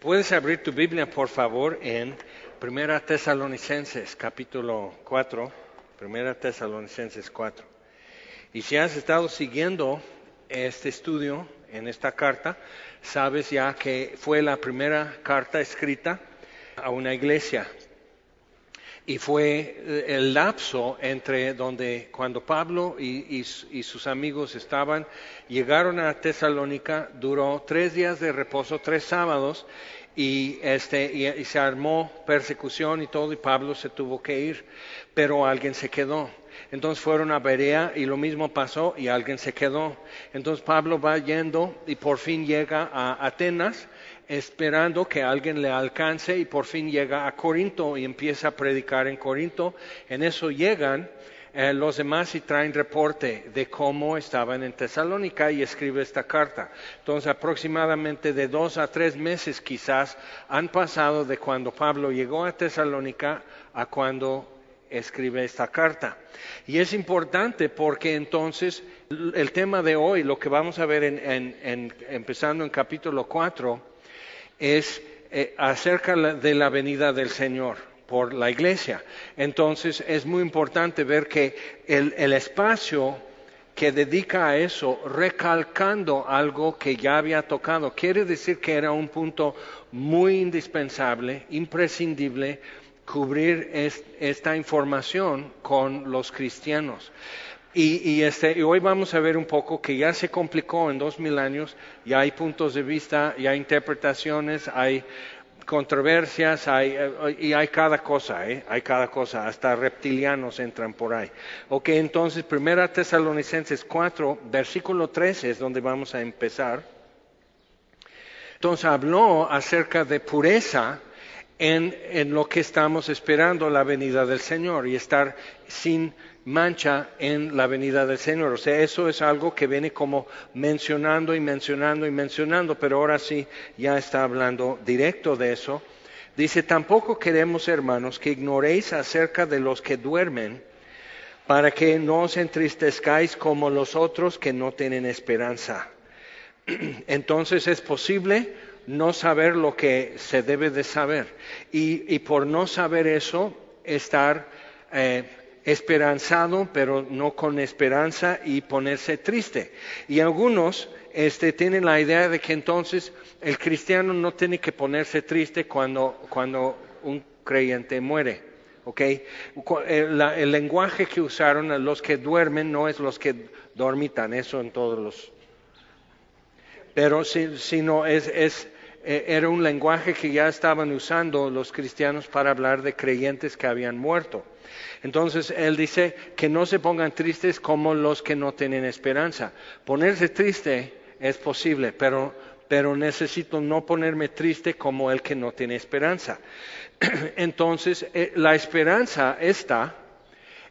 Puedes abrir tu Biblia, por favor, en Primera Tesalonicenses, capítulo 4. Primera Tesalonicenses 4. Y si has estado siguiendo este estudio en esta carta, sabes ya que fue la primera carta escrita a una iglesia. Y fue el lapso entre donde cuando Pablo y, y, sus amigos estaban, llegaron a Tesalónica, duró tres días de reposo, tres sábados, y, este, y, se armó persecución y todo, y Pablo se tuvo que ir, pero alguien se quedó. Entonces fueron a Berea y lo mismo pasó y alguien se quedó. Entonces Pablo va yendo y por fin llega a Atenas esperando que alguien le alcance y por fin llega a Corinto y empieza a predicar en Corinto. En eso llegan eh, los demás y traen reporte de cómo estaban en Tesalónica y escribe esta carta. Entonces, aproximadamente de dos a tres meses quizás han pasado de cuando Pablo llegó a Tesalónica a cuando escribe esta carta. Y es importante porque entonces el tema de hoy, lo que vamos a ver en, empezando en capítulo 4, es eh, acerca de la venida del Señor por la iglesia. Entonces es muy importante ver que el, espacio que dedica a eso, recalcando algo que ya había tocado, quiere decir que era un punto muy indispensable, imprescindible, cubrir esta información con los cristianos. Y, este, hoy vamos a ver un poco que ya se complicó en dos mil años, ya hay puntos de vista, ya hay interpretaciones, hay controversias hay, eh, y hay cada cosa, ¿eh? hay cada cosa, hasta reptilianos entran por ahí. Ok, entonces, Primera Tesalonicenses 4, versículo 13 es donde vamos a empezar. Entonces habló acerca de pureza en lo que estamos esperando la venida del Señor y estar sin mancha en la venida del Señor. O sea, eso es algo que viene como mencionando y mencionando y mencionando, pero ahora sí ya está hablando directo de eso. Dice, tampoco queremos, hermanos, que ignoréis acerca de los que duermen, para que no os entristezcáis como los otros que no tienen esperanza. Entonces es posible no saber lo que se debe de saber y, por no saber eso, estar eh, esperanzado, pero no con esperanza y ponerse triste. Y algunos este, tienen la idea de que entonces el cristiano no tiene que ponerse triste cuando, cuando un creyente muere. ¿okay? El, eh, el, lenguaje que usaron los que duermen no es los que dormitan, eso en todos los... Pero si, sino es, es eh, era un lenguaje que ya estaban usando los cristianos para hablar de creyentes que habían muerto. Entonces él dice que no se pongan tristes como los que no tienen esperanza. Ponerse triste es posible, pero, necesito no ponerme triste como el que no tiene esperanza. Entonces eh, la esperanza esta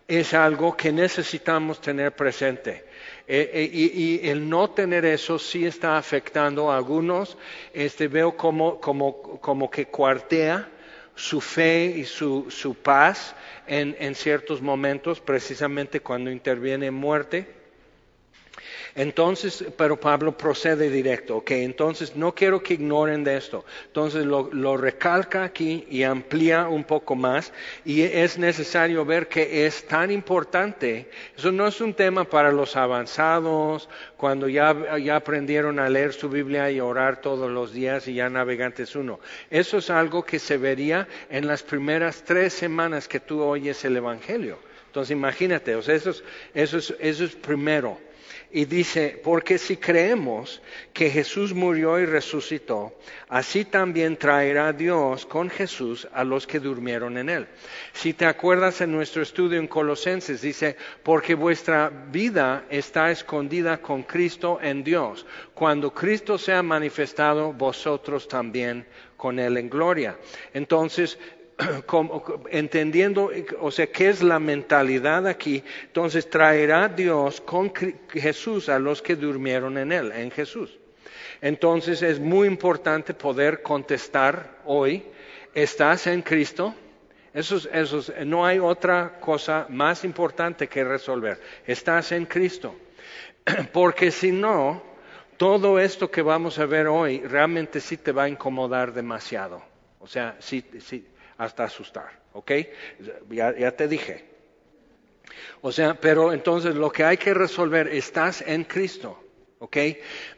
es algo que necesitamos tener presente. Eh, eh, y, el no tener eso sí está afectando a algunos. Este, veo como, como, como que cuartea su fe y su, su paz en, en ciertos momentos, precisamente cuando interviene muerte. Entonces, pero Pablo procede directo, ok, entonces no quiero que ignoren de esto. Entonces lo, lo, recalca aquí y amplía un poco más y es necesario ver que es tan importante. Eso no es un tema para los avanzados, cuando ya, ya aprendieron a leer su Biblia y orar todos los días y ya navegantes uno. Eso es algo que se vería en las primeras tres semanas que tú oyes el Evangelio. Entonces imagínate, o sea, eso es, eso es, eso es primero. Y dice, porque si creemos que Jesús murió y resucitó, así también traerá Dios con Jesús a los que durmieron en él. Si te acuerdas en nuestro estudio en Colosenses, dice, porque vuestra vida está escondida con Cristo en Dios. Cuando Cristo sea manifestado, vosotros también con él en gloria. Entonces, entendiendo, o sea, qué es la mentalidad aquí, entonces traerá Dios con Jesús a los que durmieron en Él, en Jesús. Entonces es muy importante poder contestar hoy, ¿estás en Cristo? Eso, eso, no hay otra cosa más importante que resolver. Estás en Cristo. Porque si no, todo esto que vamos a ver hoy realmente sí te va a incomodar demasiado. O sea, sí, sí, hasta asustar, ¿ok? Ya, ya te dije. O sea, pero entonces lo que hay que resolver, estás en Cristo, ¿ok?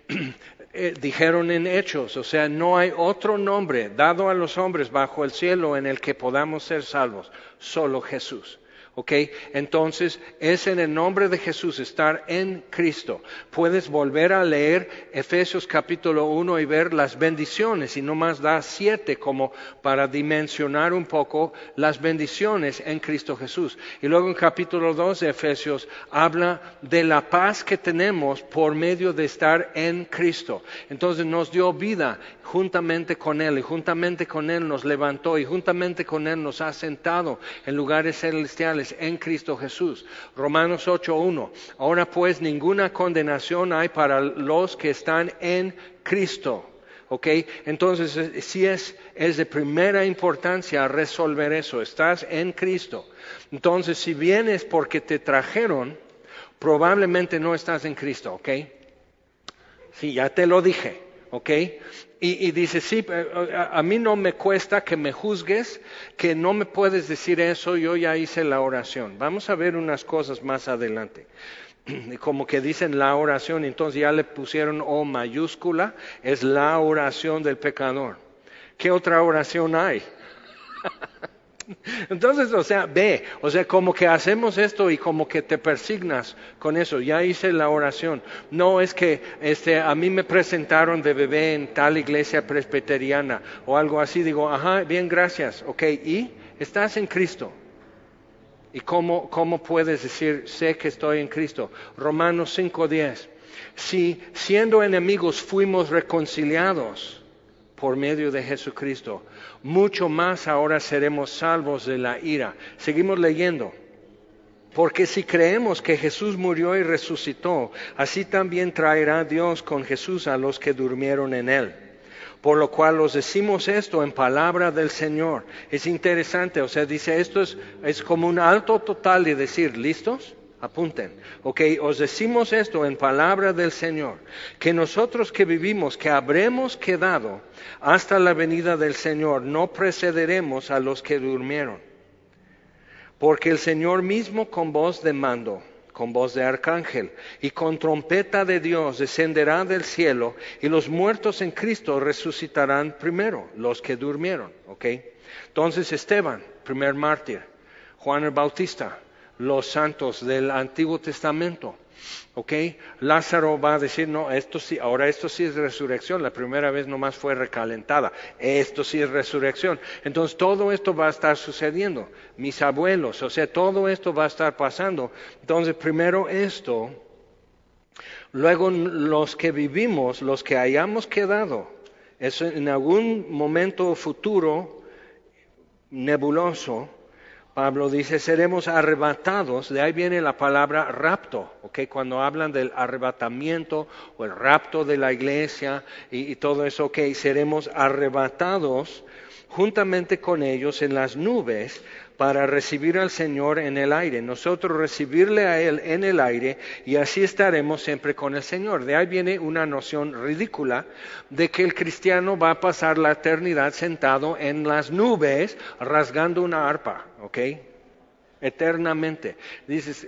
Eh, dijeron en Hechos, o sea, no hay otro nombre dado a los hombres bajo el cielo en el que podamos ser salvos, solo Jesús. ¿Ok? Entonces es en el nombre de Jesús estar en Cristo. Puedes volver a leer Efesios capítulo 1 y ver las bendiciones y no más da siete como para dimensionar un poco las bendiciones en Cristo Jesús. Y luego en capítulo 2 de Efesios habla de la paz que tenemos por medio de estar en Cristo. Entonces nos dio vida juntamente con Él y juntamente con Él nos levantó y juntamente con Él nos ha sentado en lugares celestiales en Cristo Jesús. Romanos 8.1. Ahora pues ninguna condenación hay para los que están en Cristo. ¿Ok? Entonces, eh, es, es de primera importancia resolver eso. Estás en Cristo. Entonces, si vienes porque te trajeron, probablemente no estás en Cristo. ¿Ok? Sí, ya te lo dije. ¿Ok? Y, dice, sí, a, mí no me cuesta que me juzgues, que no me puedes decir eso, yo ya hice la oración. Vamos a ver unas cosas más adelante. Como que dicen la oración, entonces ya le pusieron O mayúscula, es la oración del pecador. ¿Qué otra oración hay? Entonces, o sea, ve, o sea, como que hacemos esto y como que te persignas con eso. Ya hice la oración. No es que este, a mí me presentaron de bebé en tal iglesia presbiteriana o algo así. Digo, ajá, bien, gracias. Ok, ¿y? Estás en Cristo. ¿Y cómo, cómo puedes decir, sé que estoy en Cristo? Romanos 5.10. Si siendo enemigos fuimos reconciliados, por medio de Jesucristo. Mucho más ahora seremos salvos de la ira. Seguimos leyendo. Porque si creemos que Jesús murió y resucitó, así también traerá Dios con Jesús a los que durmieron en él. Por lo cual os decimos esto en palabra del Señor. Es interesante, o sea, dice esto es, es como un alto total de decir, ¿listos? Apunten. Ok, os decimos esto en palabra del Señor, que nosotros que vivimos, que habremos quedado hasta la venida del Señor, no precederemos a los que durmieron. Porque el Señor mismo con voz de mando, con voz de arcángel y con trompeta de Dios descenderá del cielo y los muertos en Cristo resucitarán primero, los que durmieron. Ok, entonces Esteban, primer mártir, Juan el Bautista, los santos del Antiguo Testamento. ¿Ok? Lázaro va a decir, no, esto sí, ahora esto sí es resurrección, la primera vez nomás fue recalentada, esto sí es resurrección. Entonces todo esto va a estar sucediendo, mis abuelos, o sea, todo esto va a estar pasando. Entonces primero esto, luego los que vivimos, los que hayamos quedado, eso en algún momento futuro nebuloso, Pablo dice, seremos arrebatados, de ahí viene la palabra rapto, ¿ok? Cuando hablan del arrebatamiento o el rapto de la iglesia y, todo eso, ok, seremos arrebatados juntamente con ellos en las nubes para recibir al Señor en el aire, nosotros recibirle a Él en el aire y así estaremos siempre con el Señor. De ahí viene una noción ridícula de que el cristiano va a pasar la eternidad sentado en las nubes rasgando una arpa, ¿ok? Eternamente. Dices,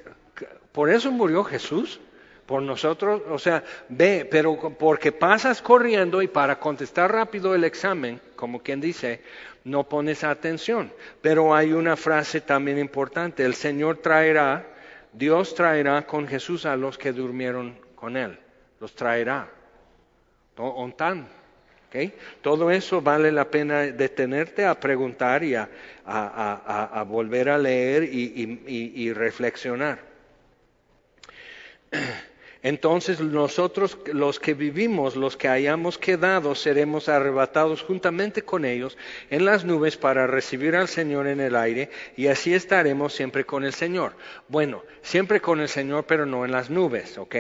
¿por eso murió Jesús? por nosotros, o sea, ve, pero porque pasas corriendo y para contestar rápido el examen, como quien dice, no pones atención. Pero hay una frase también importante, el Señor traerá, Dios traerá con Jesús a los que durmieron con Él, los traerá. ¿Ontan? Todo eso vale la pena detenerte a preguntar y a, volver a leer y reflexionar. Entonces nosotros los que vivimos, los que hayamos quedado, seremos arrebatados juntamente con ellos en las nubes para recibir al Señor en el aire y así estaremos siempre con el Señor. Bueno, siempre con el Señor, pero no en las nubes, ¿ok?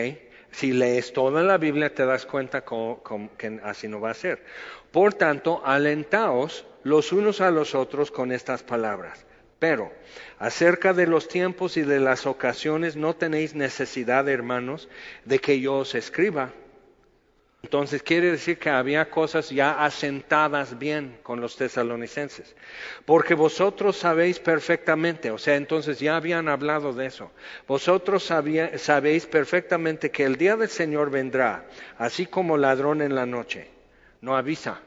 Si lees toda la Biblia te das cuenta que así no va a ser. Por tanto, alentaos los unos a los otros con estas palabras. Pero acerca de los tiempos y de las ocasiones no tenéis necesidad, hermanos, de que yo os escriba, Entonces quiere decir que había cosas ya asentadas bien con los tesalonicenses. Porque vosotros sabéis perfectamente, o sea, entonces ya habían hablado de eso. Vosotros sabéis perfectamente que el día del Señor vendrá, así como ladrón en la noche. No avisa.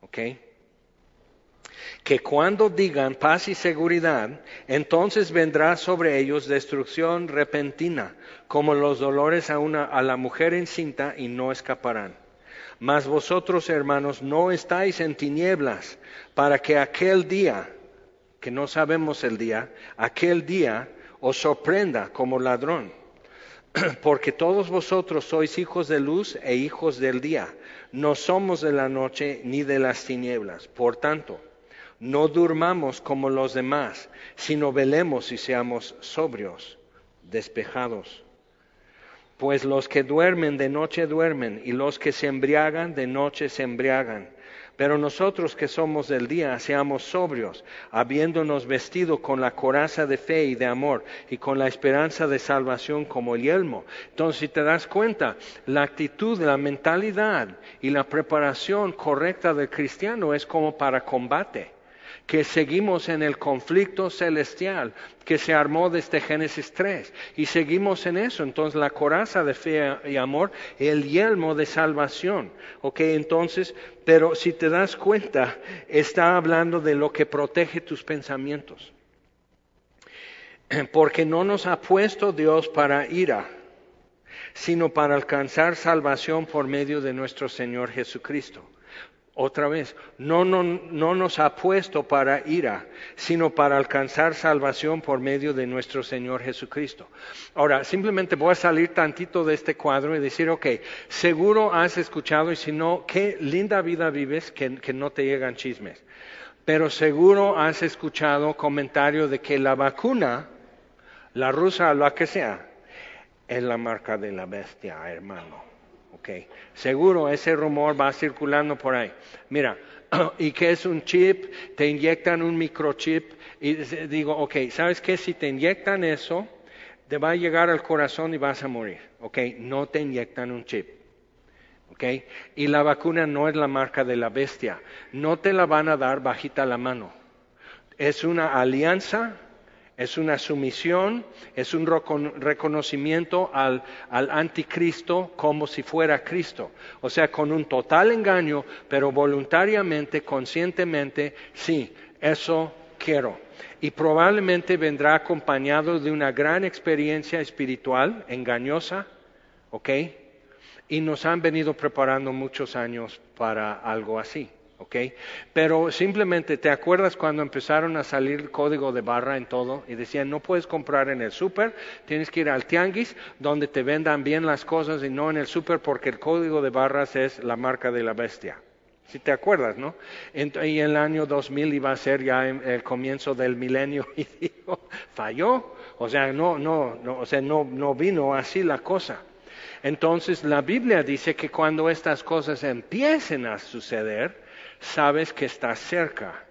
¿Ok? Que cuando digan paz y seguridad, entonces vendrá sobre ellos destrucción repentina, como los dolores a, una, a la mujer encinta, y no escaparán. Mas vosotros, hermanos, no estáis en tinieblas, para que aquel día, que no sabemos el día, aquel día os sorprenda como ladrón. Porque todos vosotros sois hijos de luz e hijos del día. No somos de la noche ni de las tinieblas. Por tanto, no durmamos como los demás, sino velemos y seamos sobrios, despejados. Pues los que duermen de noche duermen, y los que se embriagan de noche se embriagan. Pero nosotros que somos del día, seamos sobrios, habiéndonos vestido con la coraza de fe y de amor, y con la esperanza de salvación como el yelmo. Entonces, si te das cuenta, la actitud, la mentalidad y la preparación correcta del cristiano es como para combate que seguimos en el conflicto celestial que se armó desde Génesis 3 y seguimos en eso. Entonces la coraza de fe y amor, el yelmo de salvación. Ok, entonces, pero si te das cuenta, está hablando de lo que protege tus pensamientos. Porque no nos ha puesto Dios para ira, sino para alcanzar salvación por medio de nuestro Señor Jesucristo. Otra vez, no, no, no, nos ha puesto para ira, sino para alcanzar salvación por medio de nuestro Señor Jesucristo. Ahora, simplemente voy a salir tantito de este cuadro y decir, ok, seguro has escuchado y si no, qué linda vida vives que, que no te llegan chismes. Pero seguro has escuchado comentarios de que la vacuna, la rusa la que sea, es la marca de la bestia, hermano. Okay. Seguro ese rumor va circulando por ahí. Mira, ¿y qué es un chip? Te inyectan un microchip y digo, ok, ¿sabes qué? Si te inyectan eso, te va a llegar al corazón y vas a morir. Ok, no te inyectan un chip. Ok, y la vacuna no es la marca de la bestia. No te la van a dar bajita la mano. Es una alianza es una sumisión, es un reconocimiento al, anticristo como si fuera Cristo. O sea, con un total engaño, pero voluntariamente, conscientemente, sí, eso quiero. Y probablemente vendrá acompañado de una gran experiencia espiritual engañosa, ¿ok? Y nos han venido preparando muchos años para algo así. Pero simplemente, ¿te acuerdas cuando empezaron a salir código de barra en todo? Y decían, no puedes comprar en el súper, tienes que ir al tianguis, donde te vendan bien las cosas y no en el súper, porque el código de barras es la marca de la bestia. Si te acuerdas, ¿no? Y el año 2000 iba a ser ya el comienzo del milenio y dijo, falló. O sea, no, no, no, o sea, no, no vino así la cosa. Entonces la Biblia dice que cuando estas cosas empiecen a suceder, sabes que está cerca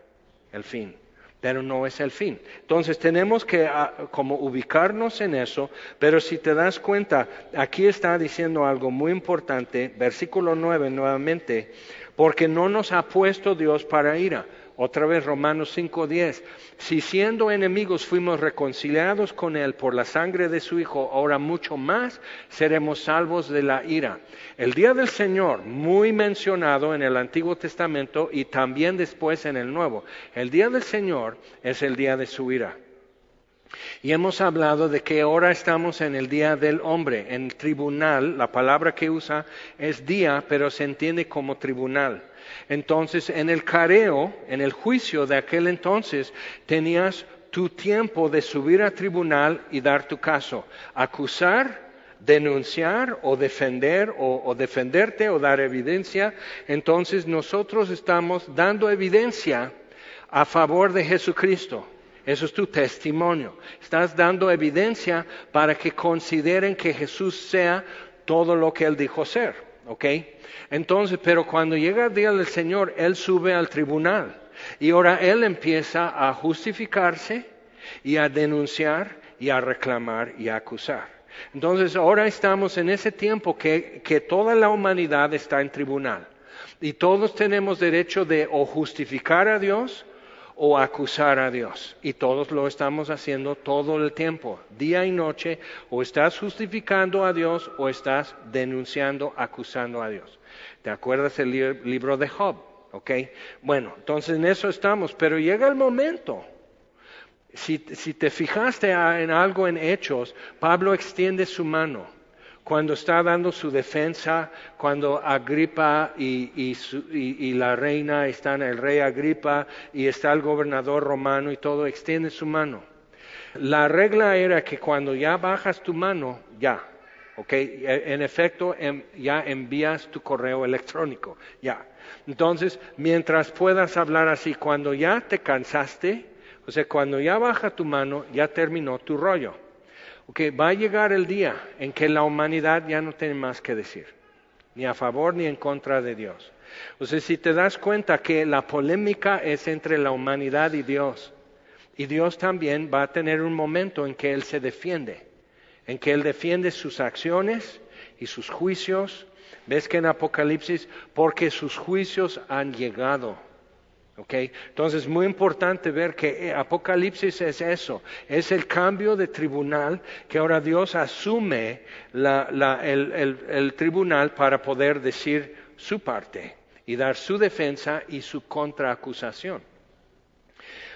el fin, pero no es el fin. Entonces tenemos que ah, como ubicarnos en eso, pero si te das cuenta, aquí está diciendo algo muy importante, versículo 9 nuevamente, porque no nos ha puesto Dios para ira otra vez Romanos 5:10. Si siendo enemigos fuimos reconciliados con Él por la sangre de su Hijo, ahora mucho más seremos salvos de la ira. El día del Señor, muy mencionado en el Antiguo Testamento y también después en el Nuevo. El día del Señor es el día de su ira. Y hemos hablado de que ahora estamos en el día del hombre, en tribunal. La palabra que usa es día, pero se entiende como tribunal. Entonces, en el careo, en el juicio de aquel entonces, tenías tu tiempo de subir a tribunal y dar tu caso, acusar, denunciar o defender o, defenderte o dar evidencia. Entonces nosotros estamos dando evidencia a favor de Jesucristo. Eso es tu testimonio. Estás dando evidencia para que consideren que Jesús sea todo lo que Él dijo ser. ¿Ok? Entonces, pero cuando llega el día del Señor, Él sube al tribunal y ahora Él empieza a justificarse y a denunciar y a reclamar y a acusar. Entonces ahora estamos en ese tiempo que, que toda la humanidad está en tribunal y todos tenemos derecho de o justificar a Dios o acusar a Dios. Y todos lo estamos haciendo todo el tiempo, día y noche, o estás justificando a Dios o estás denunciando, acusando a Dios. ¿Te acuerdas el libro de Job? ¿Ok? Bueno, entonces en eso estamos, pero llega el momento. Si, te fijaste en algo en Hechos, Pablo extiende su mano cuando está dando su defensa, cuando Agripa y, la reina están, el rey Agripa y está el gobernador romano y todo, extiende su mano. La regla era que cuando ya bajas tu mano, ya, ¿ok? En efecto, em, ya envías tu correo electrónico, ya. Entonces, mientras puedas hablar así, cuando ya te cansaste, o sea, cuando ya baja tu mano, ya terminó tu rollo. Okay, va a llegar el día en que la humanidad ya no tiene más que decir, ni a favor ni en contra de Dios. O sea, si te das cuenta que la polémica es entre la humanidad y Dios, y Dios también va a tener un momento en que Él se defiende, en que Él defiende sus acciones y sus juicios. ¿Ves que en Apocalipsis? Porque sus juicios han llegado. Okay. Entonces, muy importante ver que eh, Apocalipsis es eso, es el cambio de tribunal que ahora Dios asume el, tribunal para poder decir su parte y dar su defensa y su contraacusación.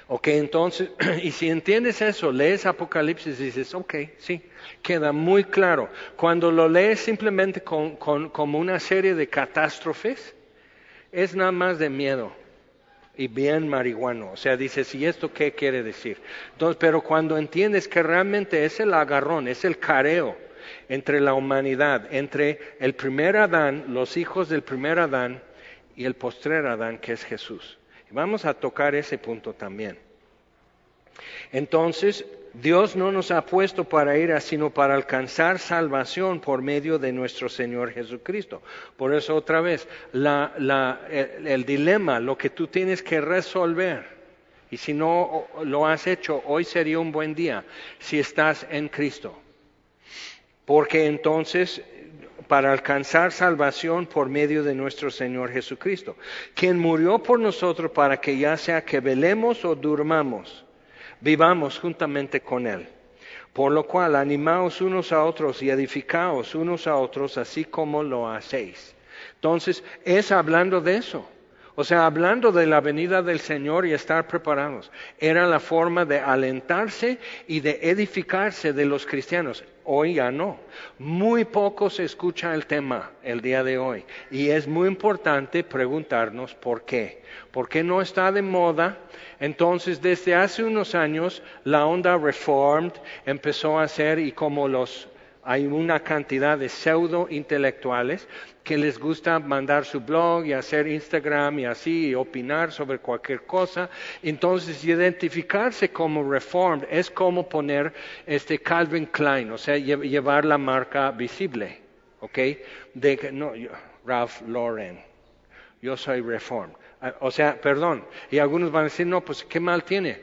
Ok, entonces, y si entiendes eso, lees Apocalipsis y dices, ok, sí, queda muy claro. Cuando lo lees simplemente como una serie de catástrofes, es nada más de miedo y bien marihuano. O sea, dices, ¿y esto qué quiere decir? Pero cuando entiendes que realmente es el agarrón, es el careo entre la humanidad, entre el primer Adán, los hijos del primer Adán y el postrer Adán, que es Jesús. Vamos a tocar ese punto también. Entonces, Dios no nos ha puesto para ir, sino para alcanzar salvación por medio de nuestro Señor Jesucristo. Por eso otra vez, el, dilema, lo que tú tienes que resolver, y si no lo has hecho, hoy sería un buen día, si estás en Cristo. Porque entonces para alcanzar salvación por medio de nuestro Señor Jesucristo, quien murió por nosotros para que ya sea que velemos o durmamos, vivamos juntamente con Él. Por lo cual, animaos unos a otros y edificaos unos a otros, así como lo hacéis. Entonces, es hablando de eso. O sea, hablando de la venida del Señor y estar preparados. Era la forma de alentarse y de edificarse de los cristianos. Hoy ya no. Muy poco se escucha el tema el día de hoy. Y es muy importante preguntarnos por qué. ¿Por qué no está de moda? Entonces, desde hace unos años, la onda Reformed empezó a hacer, y como los hay una cantidad de pseudo intelectuales que les gusta mandar su blog y hacer Instagram y así y opinar sobre cualquier cosa. Entonces, identificarse como reformed es como poner este Calvin Klein, o sea, llevar la marca visible, ¿ok? De no, Ralph Lauren, yo soy reformed. Ah, o sea, perdón. Y algunos van a decir, no, pues qué mal tiene.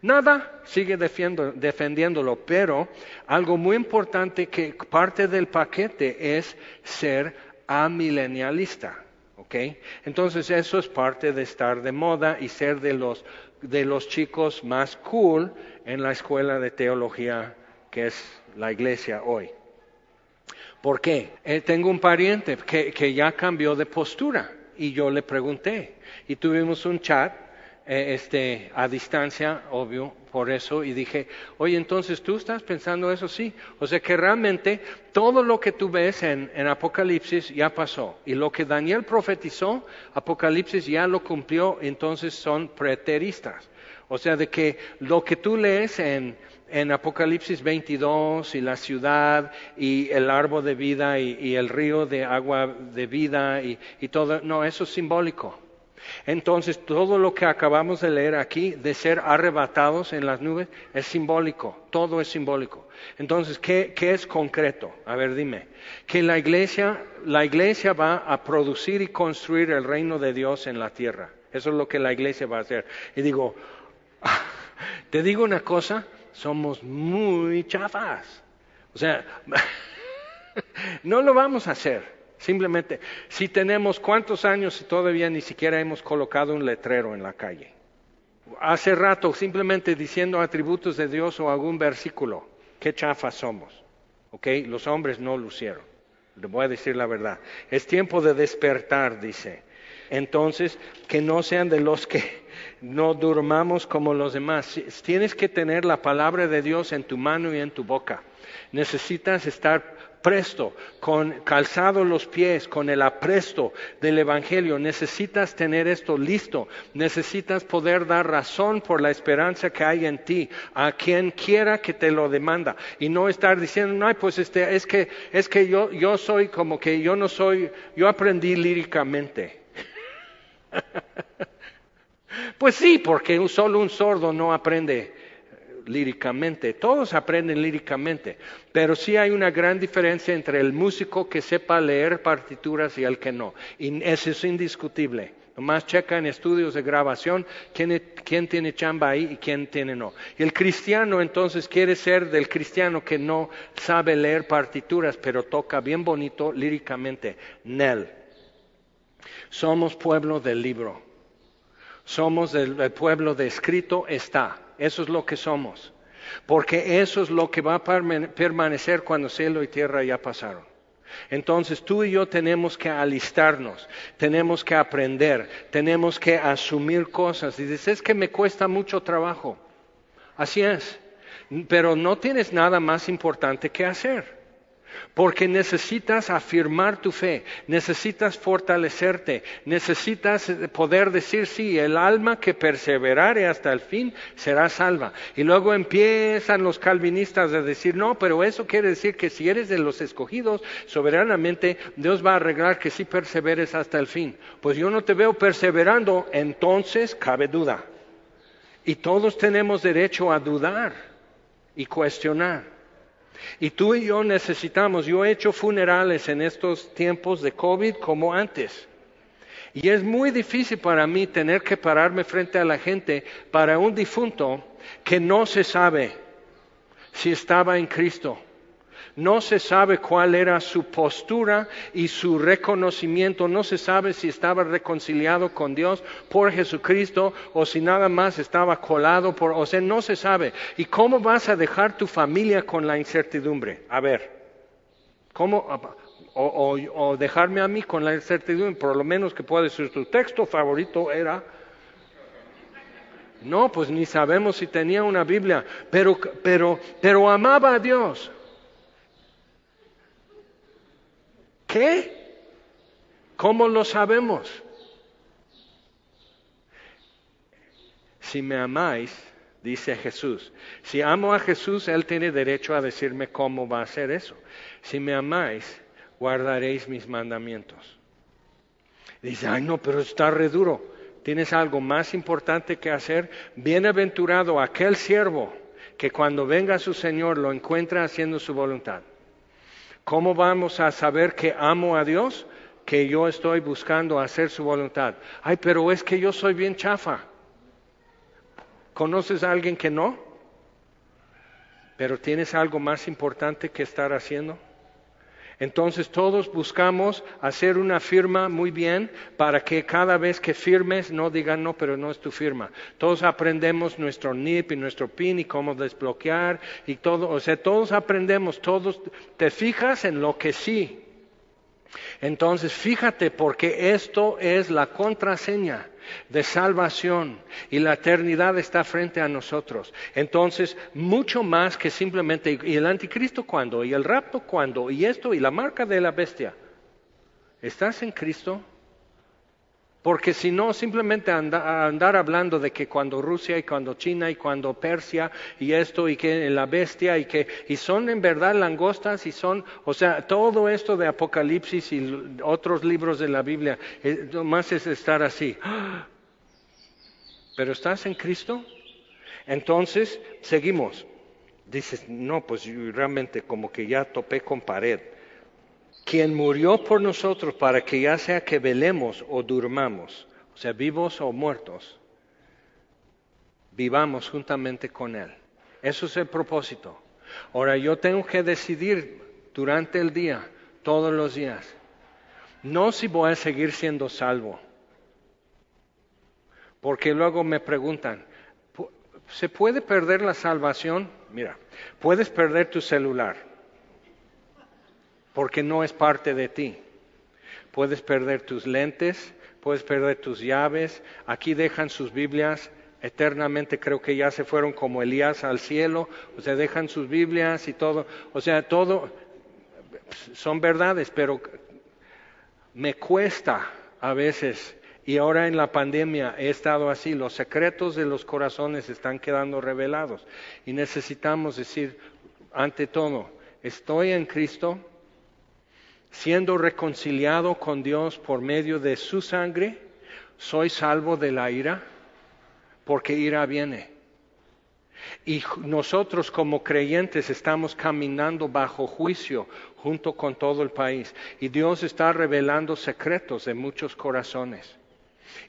Nada, sigue defendiéndolo, pero algo muy importante que parte del paquete es ser amilenialista. ¿ok? Entonces eso es parte de estar de moda y ser de los, de los chicos más cool en la escuela de teología que es la iglesia hoy. ¿Por qué? Eh, tengo un pariente que, que ya cambió de postura y yo le pregunté y tuvimos un chat eh, este, a distancia, obvio, por eso, y dije, oye, entonces tú estás pensando eso, sí. O sea que realmente todo lo que tú ves en, en, Apocalipsis ya pasó. Y lo que Daniel profetizó, Apocalipsis ya lo cumplió, entonces son preteristas. O sea, de que lo que tú lees en, en Apocalipsis 22 y la ciudad y el árbol de vida y, el río de agua de vida y todo, no, eso es simbólico. Entonces, todo lo que acabamos de leer aquí, de ser arrebatados en las nubes, es simbólico, todo es simbólico. Entonces, ¿qué, es concreto? A ver, dime. Que la iglesia, la iglesia va a producir y construir el reino de Dios en la tierra. Eso es lo que la iglesia va a hacer. Y digo, te digo una cosa, somos muy chafas. O sea, no lo vamos a hacer. Simplemente, si tenemos cuántos años y todavía ni siquiera hemos colocado un letrero en la calle. Hace rato, simplemente diciendo atributos de Dios o algún versículo, qué chafas somos. ¿Ok? Los hombres no lucieron. Le voy a decir la verdad. Es tiempo de despertar, dice. Entonces, que no sean de los que no durmamos como los demás. Tienes que tener la palabra de Dios en tu mano y en tu boca. Necesitas estar presto, con calzado los pies, con el apresto del Evangelio. Necesitas tener esto listo. Necesitas poder dar razón por la esperanza que hay en ti a quien quiera que te lo demanda. Y no estar diciendo, no, pues este, es que, es que yo, yo soy como que yo no soy, yo aprendí líricamente. pues sí, porque solo un sordo no aprende líricamente, todos aprenden líricamente, pero sí hay una gran diferencia entre el músico que sepa leer partituras y el que no, y eso es indiscutible. Nomás checa en estudios de grabación quién, quién, tiene chamba ahí y quién tiene no. Y el cristiano entonces quiere ser del cristiano que no sabe leer partituras, pero toca bien bonito líricamente. Nel. Somos pueblo del libro. Somos del pueblo de escrito está. Eso es lo que somos. Porque eso es lo que va a permanecer cuando cielo y tierra ya pasaron. Entonces tú y yo tenemos que alistarnos, tenemos que aprender, tenemos que asumir cosas. Y dices, es que me cuesta mucho trabajo. Así es. Pero no tienes nada más importante que hacer. Porque necesitas afirmar tu fe, necesitas fortalecerte, necesitas poder decir, sí, el alma que perseverare hasta el fin será salva. Y luego empiezan los calvinistas a decir, no, pero eso quiere decir que si eres de los escogidos, soberanamente Dios va a arreglar que sí perseveres hasta el fin. Pues yo no te veo perseverando, entonces cabe duda. Y todos tenemos derecho a dudar y cuestionar. Y tú y yo necesitamos, yo he hecho funerales en estos tiempos de COVID como antes. Y es muy difícil para mí tener que pararme frente a la gente para un difunto que no se sabe si estaba en Cristo no se sabe cuál era su postura y su reconocimiento. No se sabe si estaba reconciliado con Dios por Jesucristo o si nada más estaba colado por... O sea, no se sabe. ¿Y cómo vas a dejar tu familia con la incertidumbre? A ver, ¿cómo... O, dejarme a mí con la incertidumbre, por lo menos que puede ser tu texto favorito era... No, pues ni sabemos si tenía una Biblia, pero, pero, pero amaba a Dios. ¿Qué? ¿Cómo lo sabemos? Si me amáis, dice Jesús, si amo a Jesús, Él tiene derecho a decirme cómo va a hacer eso. Si me amáis, guardaréis mis mandamientos. Dice, ay no, pero está re duro. Tienes algo más importante que hacer. Bienaventurado aquel siervo que cuando venga su Señor lo encuentra haciendo su voluntad. ¿Cómo vamos a saber que amo a Dios? Que yo estoy buscando hacer su voluntad. Ay, pero es que yo soy bien chafa. ¿Conoces a alguien que no? Pero tienes algo más importante que estar haciendo. Entonces todos buscamos hacer una firma muy bien para que cada vez que firmes no digan no, pero no es tu firma. Todos aprendemos nuestro NIP y nuestro PIN y cómo desbloquear y todo. O sea, todos aprendemos, todos te fijas en lo que sí. Entonces fíjate porque esto es la contraseña de salvación y la eternidad está frente a nosotros. Entonces, mucho más que simplemente, ¿y el anticristo cuándo? ¿Y el rapto cuándo? ¿Y esto? ¿Y la marca de la bestia? ¿Estás en Cristo? Porque si no, simplemente andar hablando de que cuando Rusia y cuando China y cuando Persia y esto y que la bestia y que y son en verdad langostas y son, o sea, todo esto de Apocalipsis y otros libros de la Biblia, eh, más es estar así. Pero estás en Cristo, entonces seguimos. Dices, no, pues realmente como que ya topé con pared quien murió por nosotros para que ya sea que velemos o durmamos, o sea, vivos o muertos, vivamos juntamente con Él. Eso es el propósito. Ahora yo tengo que decidir durante el día, todos los días, no si voy a seguir siendo salvo. Porque luego me preguntan, ¿se puede perder la salvación? Mira, puedes perder tu celular porque no es parte de ti. Puedes perder tus lentes, puedes perder tus llaves, aquí dejan sus Biblias, eternamente creo que ya se fueron como Elías al cielo, o sea, dejan sus Biblias y todo, o sea, todo son verdades, pero me cuesta a veces, y ahora en la pandemia he estado así, los secretos de los corazones están quedando revelados. Y necesitamos decir, ante todo, estoy en Cristo, siendo reconciliado con Dios por medio de su sangre, soy salvo de la ira, porque ira viene. Y nosotros como creyentes estamos caminando bajo juicio junto con todo el país. Y Dios está revelando secretos de muchos corazones.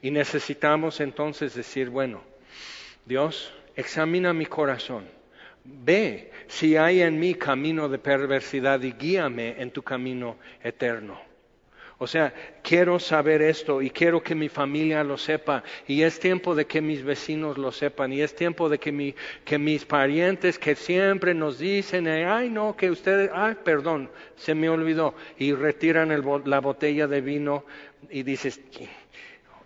Y necesitamos entonces decir, bueno, Dios, examina mi corazón Ve si hay en mí camino de perversidad y guíame en tu camino eterno. O sea, quiero saber esto y quiero que mi familia lo sepa. Y es tiempo de que mis vecinos lo sepan. Y es tiempo de que, mi, que mis parientes que siempre nos dicen, ay no, que ustedes, ay perdón, se me olvidó y retiran la botella de vino y dices,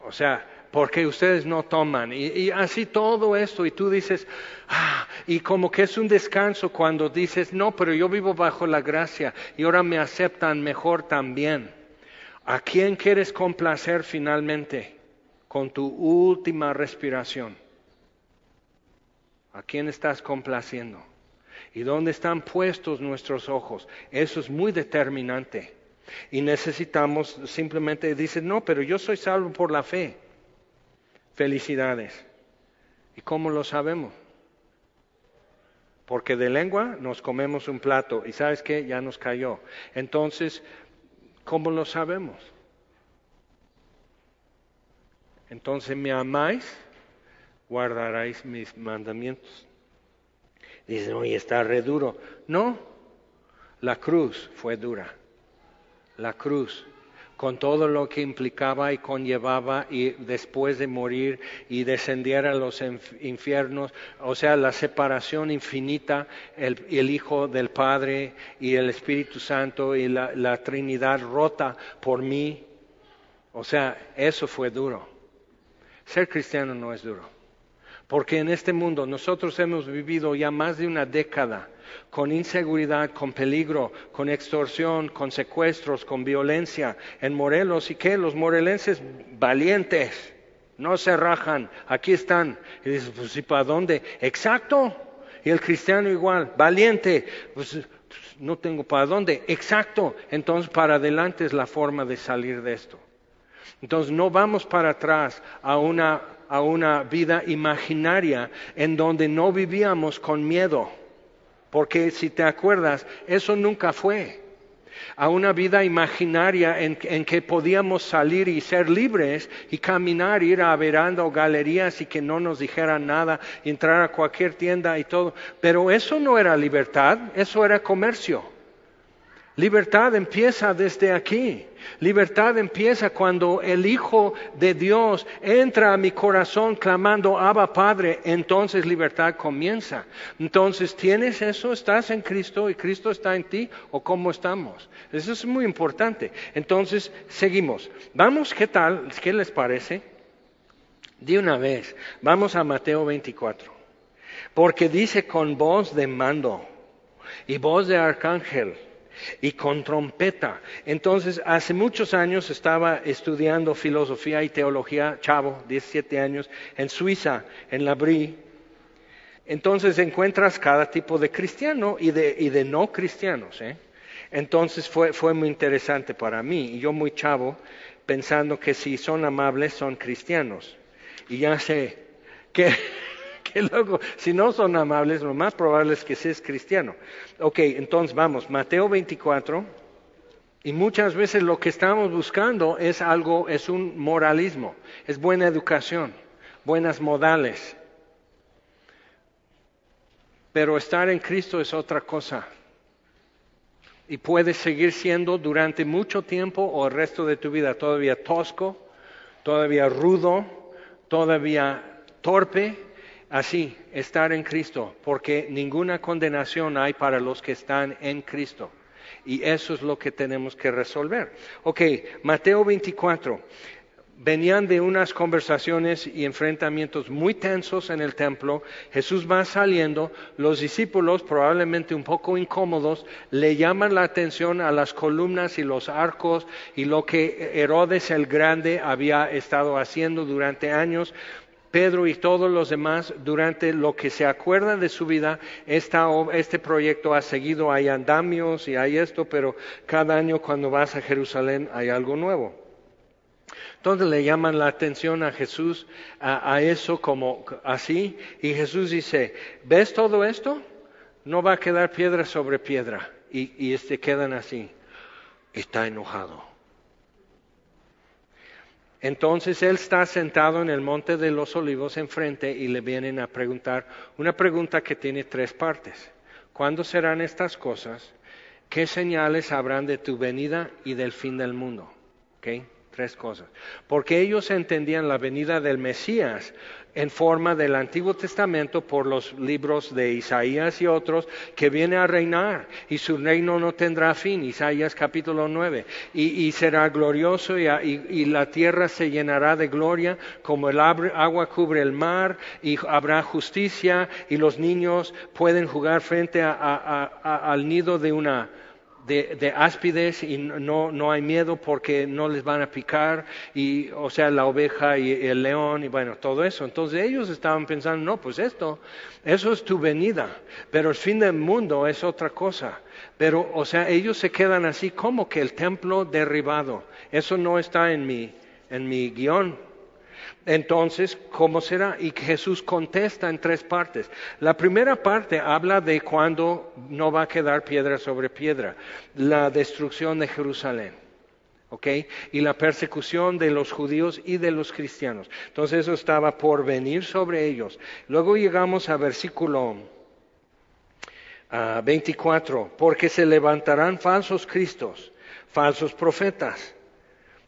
o sea, porque ustedes no toman. Y, así todo esto, y tú dices, ah, y como que es un descanso cuando dices, no, pero yo vivo bajo la gracia y ahora me aceptan mejor también. ¿A quién quieres complacer finalmente con tu última respiración? ¿A quién estás complaciendo? ¿Y dónde están puestos nuestros ojos? Eso es muy determinante. Y necesitamos simplemente, dices, no, pero yo soy salvo por la fe. Felicidades. ¿Y cómo lo sabemos? Porque de lengua nos comemos un plato y sabes qué, ya nos cayó. Entonces, ¿cómo lo sabemos? Entonces, ¿me amáis? Guardaréis mis mandamientos. Dicen, oye, está re duro. No, la cruz fue dura. La cruz con todo lo que implicaba y conllevaba y después de morir y descendiera a los infiernos, o sea, la separación infinita, el, Hijo del Padre y el Espíritu Santo y la, la Trinidad rota por mí, o sea, eso fue duro. Ser cristiano no es duro, porque en este mundo nosotros hemos vivido ya más de una década con inseguridad, con peligro, con extorsión, con secuestros, con violencia en Morelos y que los morelenses valientes no se rajan, aquí están. Y dices, pues ¿y para dónde? Exacto. Y el cristiano igual, valiente, pues, pues no tengo para dónde. Exacto. Entonces para adelante es la forma de salir de esto. Entonces no vamos para atrás a una, a una vida imaginaria en donde no vivíamos con miedo porque si te acuerdas, eso nunca fue. A una vida imaginaria en, que podíamos salir y ser libres y caminar, ir a veranda o galerías y que no nos dijeran nada, entrar a cualquier tienda y todo. Pero eso no era libertad, eso era comercio. Libertad empieza desde aquí. Libertad empieza cuando el Hijo de Dios entra a mi corazón clamando, Abba Padre, entonces libertad comienza. Entonces, ¿tienes eso? ¿Estás en Cristo y Cristo está en ti? ¿O cómo estamos? Eso es muy importante. Entonces, seguimos. Vamos, ¿qué tal? ¿Qué les parece? De una vez, vamos a Mateo 24. Porque dice con voz de mando y voz de arcángel y con trompeta. Entonces, hace muchos años estaba estudiando filosofía y teología, chavo, 17 años, en Suiza, en la Brie. Entonces encuentras cada tipo de cristiano y de, y de no cristianos. ¿eh? Entonces fue, fue muy interesante para mí. Y yo muy chavo, pensando que si son amables son cristianos. Y ya sé que luego, si no son amables, lo más probable es que seas cristiano. Ok, entonces vamos, Mateo 24. Y muchas veces lo que estamos buscando es algo, es un moralismo, es buena educación, buenas modales. pero estar en Cristo es otra cosa. Y puedes seguir siendo durante mucho tiempo o el resto de tu vida todavía tosco, todavía rudo, todavía torpe, así, estar en Cristo, porque ninguna condenación hay para los que están en Cristo. Y eso es lo que tenemos que resolver. Ok, Mateo 24 venían de unas conversaciones y enfrentamientos muy tensos en el templo. Jesús va saliendo, los discípulos, probablemente un poco incómodos, le llaman la atención a las columnas y los arcos y lo que Herodes el Grande había estado haciendo durante años. Pedro y todos los demás, durante lo que se acuerdan de su vida, este proyecto ha seguido, hay andamios y hay esto, pero cada año cuando vas a Jerusalén hay algo nuevo. Entonces le llaman la atención a Jesús a, eso como así y Jesús dice, ¿ves todo esto? No va a quedar piedra sobre piedra y, y este quedan así. Está enojado. Entonces él está sentado en el monte de los olivos enfrente y le vienen a preguntar una pregunta que tiene tres partes. ¿Cuándo serán estas cosas? ¿Qué señales habrán de tu venida y del fin del mundo? ¿Okay? Tres cosas. Porque ellos entendían la venida del Mesías en forma del Antiguo Testamento por los libros de Isaías y otros, que viene a reinar y su reino no tendrá fin, Isaías capítulo 9, y, será glorioso y, y, la tierra se llenará de gloria como el agua cubre el mar y habrá justicia y los niños pueden jugar frente al nido de una de, áspides y no, no hay miedo porque no les van a picar, y, o sea, la oveja y el león y bueno, todo eso. Entonces ellos estaban pensando, no, pues esto, eso es tu venida, pero el fin del mundo es otra cosa. Pero, o sea, ellos se quedan así como que el templo derribado. Eso no está en mi, en mi guion, entonces, ¿cómo será? Y Jesús contesta en tres partes. La primera parte habla de cuando no va a quedar piedra sobre piedra, la destrucción de Jerusalén. ¿ok? Y la persecución de los judíos y de los cristianos. Entonces eso estaba por venir sobre ellos. Luego llegamos a versículo 24, porque se levantarán falsos cristos, falsos profetas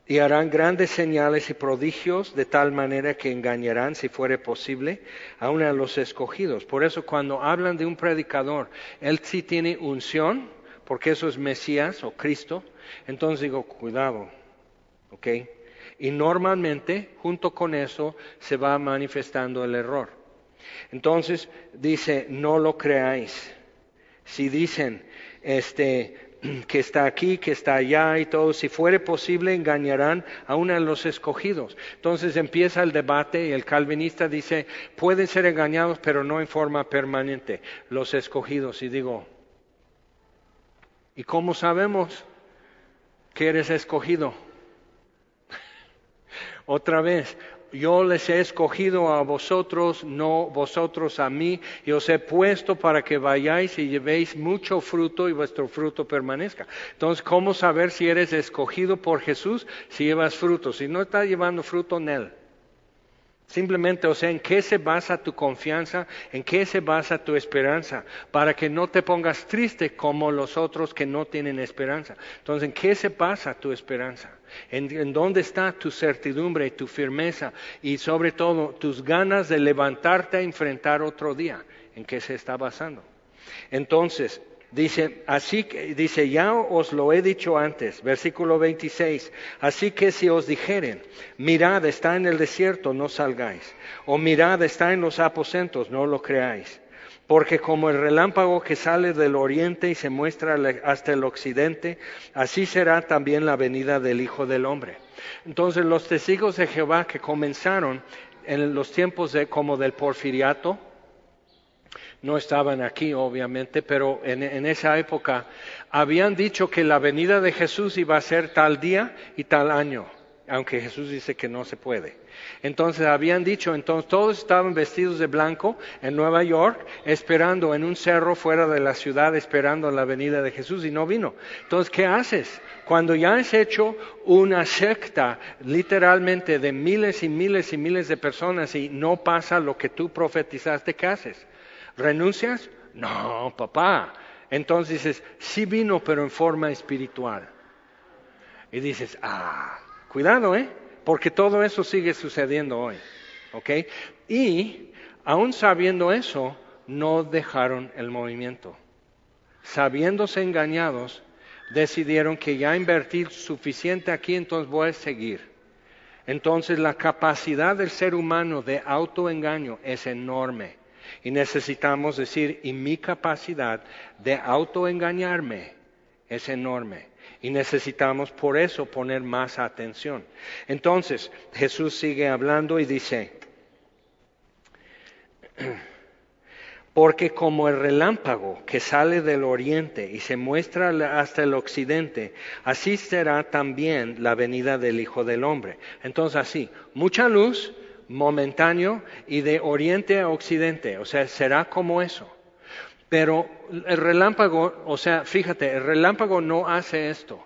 y harán grandes señales y prodigios de tal manera que engañarán, si fuere posible, aun a los escogidos. Por eso cuando hablan de un predicador, él sí tiene unción, porque eso es Mesías o Cristo, entonces digo, cuidado, ¿ok? Y normalmente, junto con eso, se va manifestando el error. Entonces dice, no lo creáis. Si dicen, este, que está aquí, que está allá y todo, si fuere posible engañarán a uno de los escogidos. Entonces empieza el debate y el calvinista dice, pueden ser engañados, pero no en forma permanente, los escogidos. Y digo, ¿y cómo sabemos que eres escogido? Otra vez, yo les he escogido a vosotros, no vosotros a mí, y os he puesto para que vayáis y llevéis mucho fruto y vuestro fruto permanezca. Entonces, ¿cómo saber si eres escogido por Jesús si llevas fruto? Si no estás llevando fruto en Él. Simplemente, o sea, ¿en qué se basa tu confianza? ¿En qué se basa tu esperanza? Para que no te pongas triste como los otros que no tienen esperanza. Entonces, ¿en qué se basa tu esperanza? ¿En, dónde está tu certidumbre tu firmeza? Y sobre todo, tus ganas de levantarte a enfrentar otro día. ¿En qué se está basando? Entonces, Dice, así que, dice, ya os lo he dicho antes, versículo 26, así que si os dijeren, mirad, está en el desierto, no salgáis, o mirad, está en los aposentos, no lo creáis, porque como el relámpago que sale del oriente y se muestra hasta el occidente, así será también la venida del Hijo del Hombre. Entonces los testigos de Jehová que comenzaron en los tiempos de, como del porfiriato, no estaban aquí obviamente, pero en, esa época habían dicho que la venida de Jesús iba a ser tal día y tal año, aunque Jesús dice que no se puede. Entonces habían dicho, entonces todos estaban vestidos de blanco en Nueva York, esperando en un cerro fuera de la ciudad, esperando la venida de Jesús y no vino. Entonces, ¿qué haces? Cuando ya has hecho una secta literalmente de miles y miles y miles de personas y no pasa lo que tú profetizaste, ¿qué haces? ¿Renuncias? No, papá. Entonces dices, sí vino, pero en forma espiritual. Y dices, ah, cuidado, ¿eh? Porque todo eso sigue sucediendo hoy. ¿Ok? Y aún sabiendo eso, no dejaron el movimiento. Sabiéndose engañados, decidieron que ya invertir suficiente aquí, entonces voy a seguir. Entonces la capacidad del ser humano de autoengaño es enorme. Y necesitamos decir, y mi capacidad de autoengañarme es enorme. Y necesitamos por eso poner más atención. Entonces Jesús sigue hablando y dice, porque como el relámpago que sale del oriente y se muestra hasta el occidente, así será también la venida del Hijo del Hombre. Entonces así, mucha luz, momentáneo y de oriente a occidente, o sea, será como eso. Pero el relámpago, o sea, fíjate, el relámpago no hace esto,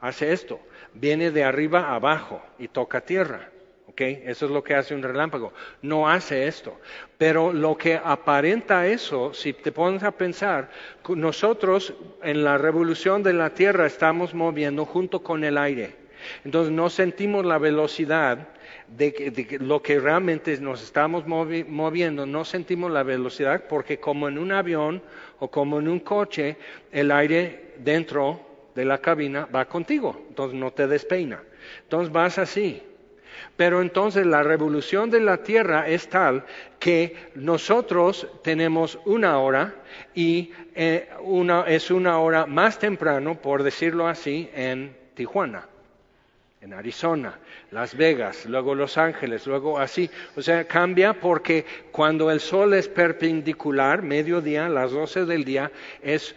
hace esto, viene de arriba abajo y toca tierra. Eso es lo que hace un relámpago. No hace esto. Pero lo que aparenta eso, si te pones a pensar, nosotros en la revolución de la Tierra estamos moviendo junto con el aire. Entonces no sentimos la velocidad de, lo que realmente nos estamos moviendo, no sentimos la velocidad porque como en un avión o como en un coche, el aire dentro de la cabina va contigo, entonces no te despeina. Entonces vas así. Pero entonces la revolución de la Tierra es tal que nosotros tenemos una hora y eh, es una hora más temprano, por decirlo así, en Tijuana, en Arizona, Las Vegas, luego Los Ángeles, luego así. O sea, cambia porque cuando el sol es perpendicular, mediodía, las 12 del día, es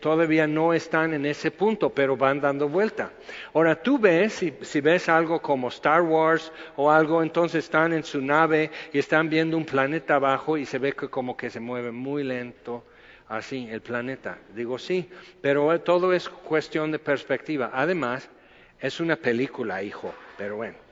todavía no están en ese punto, pero van dando vuelta. Ahora tú ves, si, si, ves algo como Star Wars o algo, entonces están en su nave y están viendo un planeta abajo y se ve que como que se mueve muy lento, así, el planeta. Digo sí, pero todo es cuestión de perspectiva. Además, es una película, hijo, pero bueno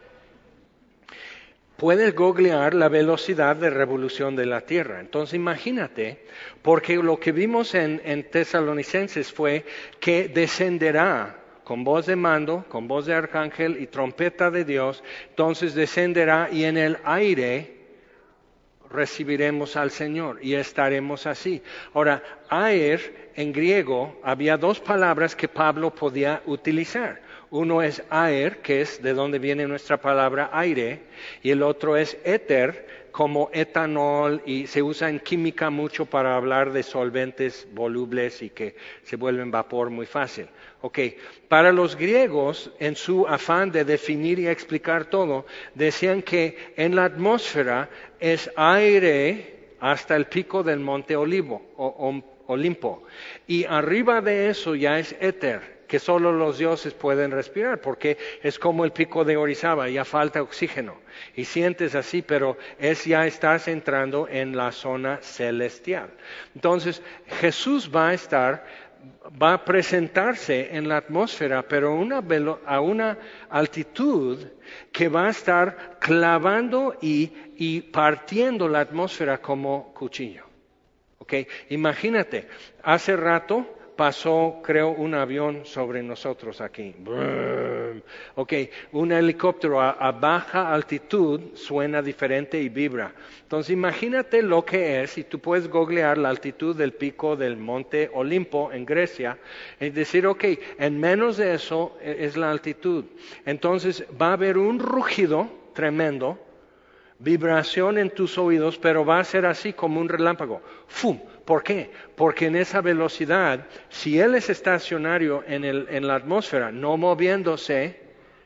puedes googlear la velocidad de revolución de la Tierra. Entonces imagínate, porque lo que vimos en, en Tesalonicenses fue que descenderá con voz de mando, con voz de arcángel y trompeta de Dios, entonces descenderá y en el aire recibiremos al Señor y estaremos así. Ahora, aer en griego había dos palabras que Pablo podía utilizar. Uno es aer, que es de donde viene nuestra palabra aire, y el otro es éter, como etanol, y se usa en química mucho para hablar de solventes volubles y que se vuelven vapor muy fácil. Ok, para los griegos, en su afán de definir y explicar todo, decían que en la atmósfera es aire hasta el pico del monte Olivo, o, Olimpo, y arriba de eso ya es éter que solo los dioses pueden respirar, porque es como el pico de Orizaba, ya falta oxígeno. Y sientes así, pero es ya estás entrando en la zona celestial. Entonces, Jesús va a estar, va a presentarse en la atmósfera, pero a una altitud que va a estar clavando y, y partiendo la atmósfera como cuchillo. Okay. Imagínate, hace rato pasó, creo, un avión sobre nosotros aquí. Ok, un helicóptero a, baja altitud suena diferente y vibra. Entonces imagínate lo que es, y tú puedes googlear la altitud del pico del monte Olimpo en Grecia, y decir, ok, en menos de eso e, es la altitud. Entonces va a haber un rugido tremendo, vibración en tus oídos, pero va a ser así como un relámpago. ¡Fum! ¿Por qué? Porque en esa velocidad, si Él es estacionario en, la atmósfera, no moviéndose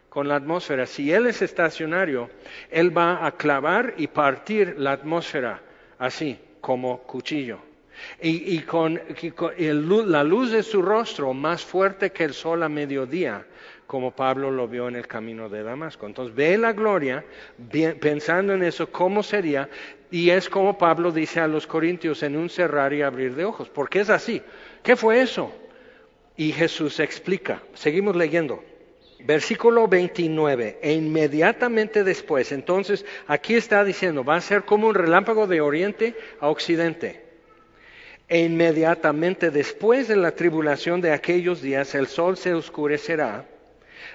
con la atmósfera, si Él es estacionario, Él va a clavar y partir la atmósfera así, como cuchillo. Y, con, la luz de su rostro más fuerte que el sol a mediodía, como Pablo lo vio en el camino de Damasco. Entonces ve la gloria, pensando en eso, cómo sería, y es como Pablo dice a los corintios en un cerrar y abrir de ojos, porque es así. ¿Qué fue eso? Y Jesús explica. Seguimos leyendo. Versículo 29. E inmediatamente después, entonces aquí está diciendo, va a ser como un relámpago de oriente a occidente. E inmediatamente después de la tribulación de aquellos días el sol se oscurecerá,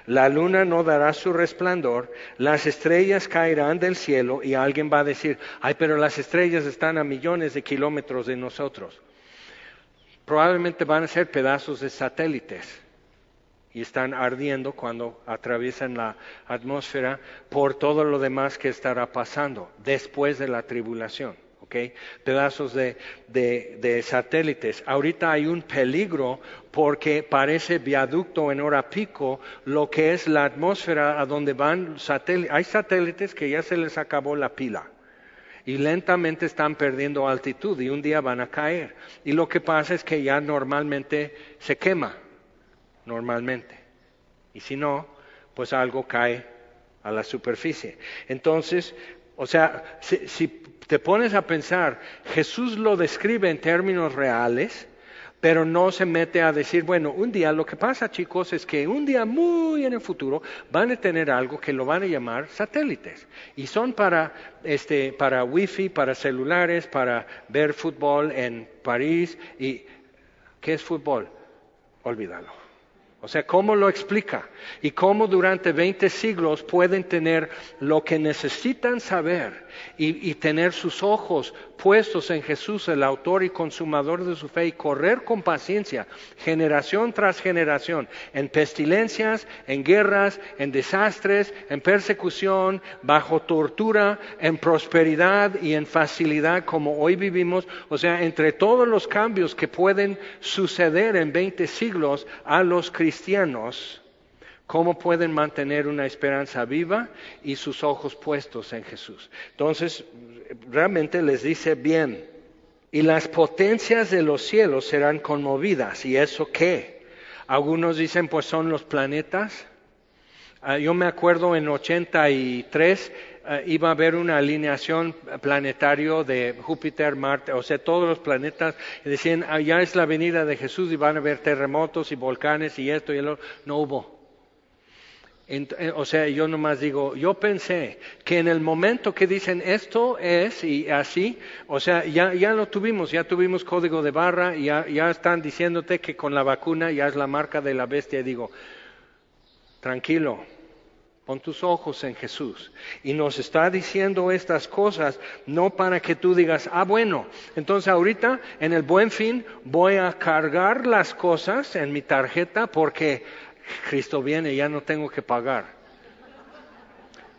la luna no dará su resplandor, las estrellas caerán del cielo y alguien va a decir, ay, pero las estrellas están a millones de kilómetros de nosotros. Probablemente van a ser pedazos de satélites y están ardiendo cuando atraviesan la atmósfera por todo lo demás que estará pasando después de la tribulación. ¿Okay? Pedazos de, de, satélites. Ahorita hay un peligro porque parece viaducto en hora pico lo que es la atmósfera a donde van satélites. Hay satélites que ya se les acabó la pila y lentamente están perdiendo altitud y un día van a caer. Y lo que pasa es que ya normalmente se quema normalmente. Y si no, pues algo cae a la superficie. Entonces, o sea, si, te pones a pensar, Jesús lo describe en términos reales, pero no se mete a decir, bueno, un día lo que pasa, chicos, es que un día muy en el futuro van a tener algo que lo van a llamar satélites y son para este para wifi, para celulares, para ver fútbol en París y ¿qué es fútbol? Olvídalo. O sea, ¿cómo lo explica? Y cómo durante 20 siglos pueden tener lo que necesitan saber y, tener sus ojos puestos en Jesús, el autor y consumador de su fe, y correr con paciencia, generación tras generación, en pestilencias, en guerras, en desastres, en persecución, bajo tortura, en prosperidad y en facilidad como hoy vivimos, o sea, entre todos los cambios que pueden suceder en 20 siglos a los cristianos, ¿Cómo pueden mantener una esperanza viva y sus ojos puestos en Jesús? Entonces, realmente les dice bien, y las potencias de los cielos serán conmovidas. ¿Y eso qué? Algunos dicen, pues son los planetas. Ah, yo me acuerdo en 83 uh, iba a haber una alineación planetario de Júpiter, Marte, o sea, todos los planetas. Y decían, allá ah, es la venida de Jesús y van a haber terremotos y volcanes y esto y lo. No hubo. Eh, o sea, yo nomás digo, yo pensé que en el momento que dicen esto es y así, o sea, ya, ya lo tuvimos, ya tuvimos código de barra, ya, ya están diciéndote que con la vacuna ya es la marca de la bestia. Y digo, tranquilo, pon tus ojos en Jesús. Y nos está diciendo estas cosas no para que tú digas, ah, bueno, entonces ahorita en el buen fin voy a cargar las cosas en mi tarjeta porque Cristo viene, ya no tengo que pagar.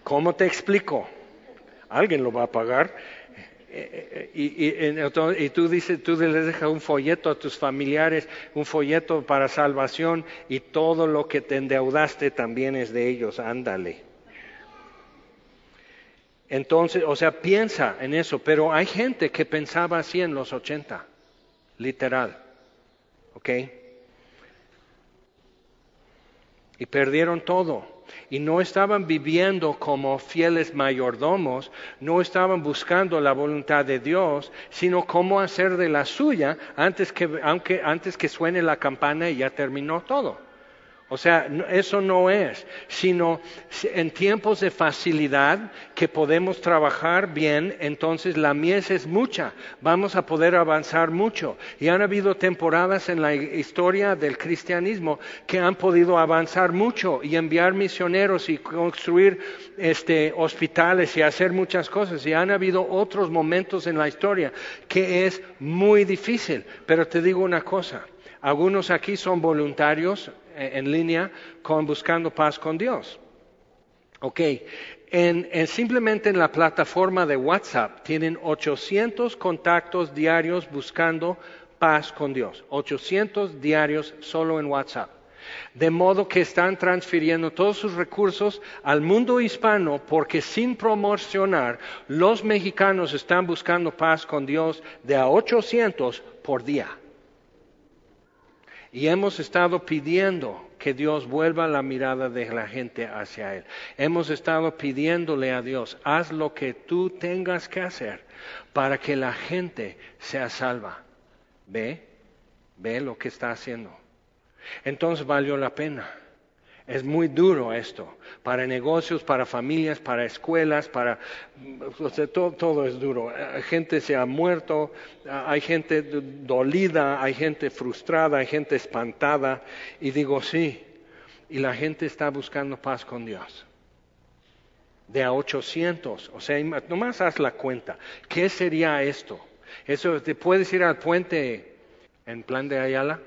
¿Cómo te explico? Alguien lo va a pagar. Eh, eh, y, tú dices, tú les dejas un folleto a tus familiares, un folleto para salvación y todo lo que te endeudaste también es de ellos, ándale. Entonces, o sea, piensa en eso, pero hay gente que pensaba así en los 80, literal, ¿ok? Y perdieron todo. Y no estaban viviendo como fieles mayordomos, no estaban buscando la voluntad de Dios, sino cómo hacer de la suya antes que, aunque, antes que suene la campana y ya terminó todo. O sea, eso no es, sino en tiempos de facilidad que podemos trabajar bien, entonces la mies es mucha, vamos a poder avanzar mucho. Y han habido temporadas en la historia del cristianismo que han podido avanzar mucho y enviar misioneros y construir este, hospitales y hacer muchas cosas. Y han habido otros momentos en la historia que es muy difícil. Pero te digo una cosa, algunos aquí son voluntarios en línea con Buscando Paz con Dios. Ok, en, simplemente en la plataforma de WhatsApp tienen 800 contactos diarios buscando paz con Dios. 800 diarios solo en WhatsApp. De modo que están transfiriendo todos sus recursos al mundo hispano porque sin promocionar los mexicanos están buscando paz con Dios de a 800 por día. Y hemos estado pidiendo que Dios vuelva la mirada de la gente hacia Él. Hemos estado pidiéndole a Dios, haz lo que tú tengas que hacer para que la gente sea salva. Ve, ve lo que está haciendo. Entonces valió la pena. Es muy duro esto, para negocios, para familias, para escuelas, para... todo, todo, es duro. Hay gente se ha muerto, hay gente dolida, hay gente frustrada, hay gente espantada. Y digo, sí, y la gente está buscando paz con Dios. De a 800, o sea, nomás haz la cuenta. ¿Qué sería esto? Eso, ¿te puedes ir al puente en plan de Ayala?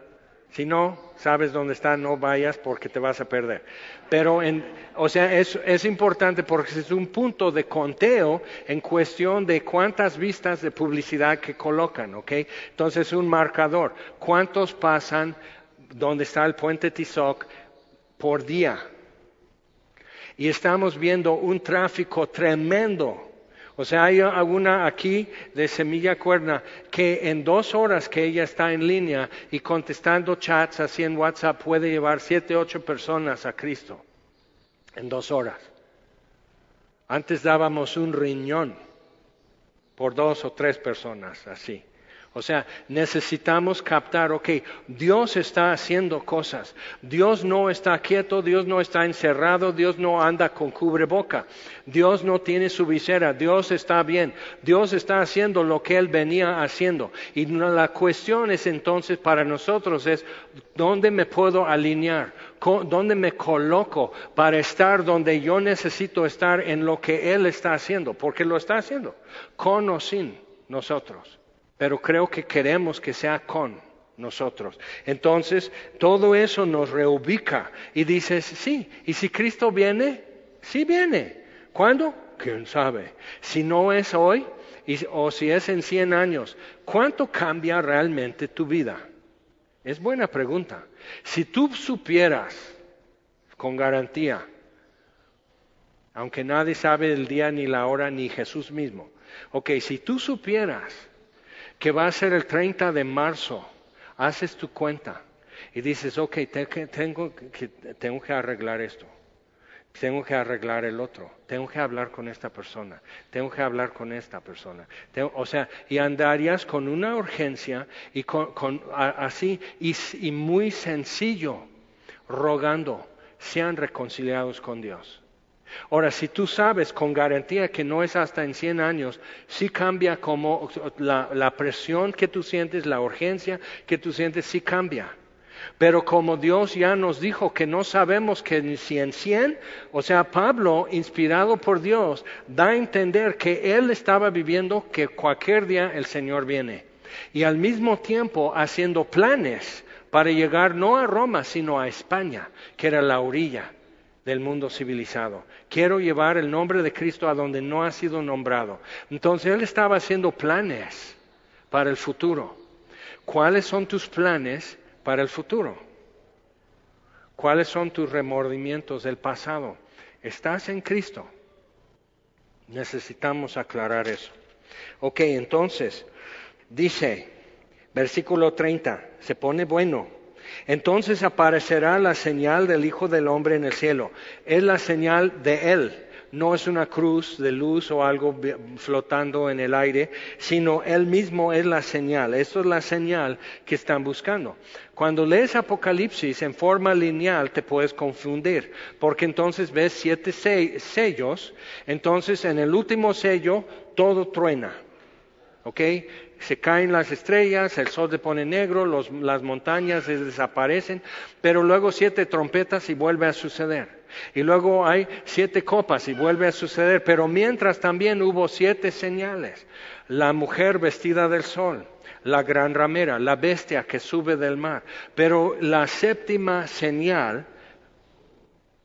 Si no, sabes dónde está, no vayas porque te vas a perder. Pero, en, o sea, es, es importante porque es un punto de conteo en cuestión de cuántas vistas de publicidad que colocan, ¿ok? Entonces, un marcador. ¿Cuántos pasan donde está el puente Tizoc por día? Y estamos viendo un tráfico tremendo o sea, hay alguna aquí de Semilla Cuerna que en dos horas que ella está en línea y contestando chats así en WhatsApp puede llevar siete, ocho personas a Cristo en dos horas. Antes dábamos un riñón por dos o tres personas así. O sea, necesitamos captar, ok, Dios está haciendo cosas. Dios no está quieto, Dios no está encerrado, Dios no anda con cubreboca. Dios no tiene su visera, Dios está bien. Dios está haciendo lo que Él venía haciendo. Y la cuestión es entonces para nosotros es, ¿dónde me puedo alinear? ¿Dónde me coloco para estar donde yo necesito estar en lo que Él está haciendo? Porque lo está haciendo, con o sin nosotros pero creo que queremos que sea con nosotros. Entonces, todo eso nos reubica y dices, sí, y si Cristo viene, sí viene. ¿Cuándo? ¿Quién sabe? Si no es hoy o si es en 100 años, ¿cuánto cambia realmente tu vida? Es buena pregunta. Si tú supieras con garantía, aunque nadie sabe el día ni la hora ni Jesús mismo, ok, si tú supieras que va a ser el 30 de marzo, haces tu cuenta y dices, ok, tengo que, tengo que arreglar esto, tengo que arreglar el otro, tengo que hablar con esta persona, tengo que hablar con esta persona. o sea, y andarías con una urgencia y con, así y, y muy sencillo, rogando, sean reconciliados con Dios. Ahora, si tú sabes con garantía que no es hasta en 100 años, sí cambia como la, presión que tú sientes, la urgencia que tú sientes, sí cambia. Pero como Dios ya nos dijo que no sabemos que si en 100, o sea, Pablo, inspirado por Dios, da a entender que él estaba viviendo que cualquier día el Señor viene. Y al mismo tiempo haciendo planes para llegar no a Roma, sino a España, que era la orilla del mundo civilizado. Quiero llevar el nombre de Cristo a donde no ha sido nombrado. Entonces él estaba haciendo planes para el futuro. ¿Cuáles son tus planes para el futuro? ¿Cuáles son tus remordimientos del pasado? ¿Estás en Cristo? Necesitamos aclarar eso. Ok, entonces, dice, versículo 30, se pone bueno. Entonces aparecerá la señal del Hijo del Hombre en el cielo. Es la señal de Él. No es una cruz de luz o algo flotando en el aire, sino Él mismo es la señal. Esto es la señal que están buscando. Cuando lees Apocalipsis en forma lineal te puedes confundir, porque entonces ves siete sellos, entonces en el último sello todo truena. ¿Ok? Se caen las estrellas, el sol se pone negro, las montañas desaparecen, pero luego siete trompetas y vuelve a suceder. Y luego hay siete copas y vuelve a suceder, pero mientras también hubo siete señales. La mujer vestida del sol, la gran ramera, la bestia que sube del mar. Pero la séptima señal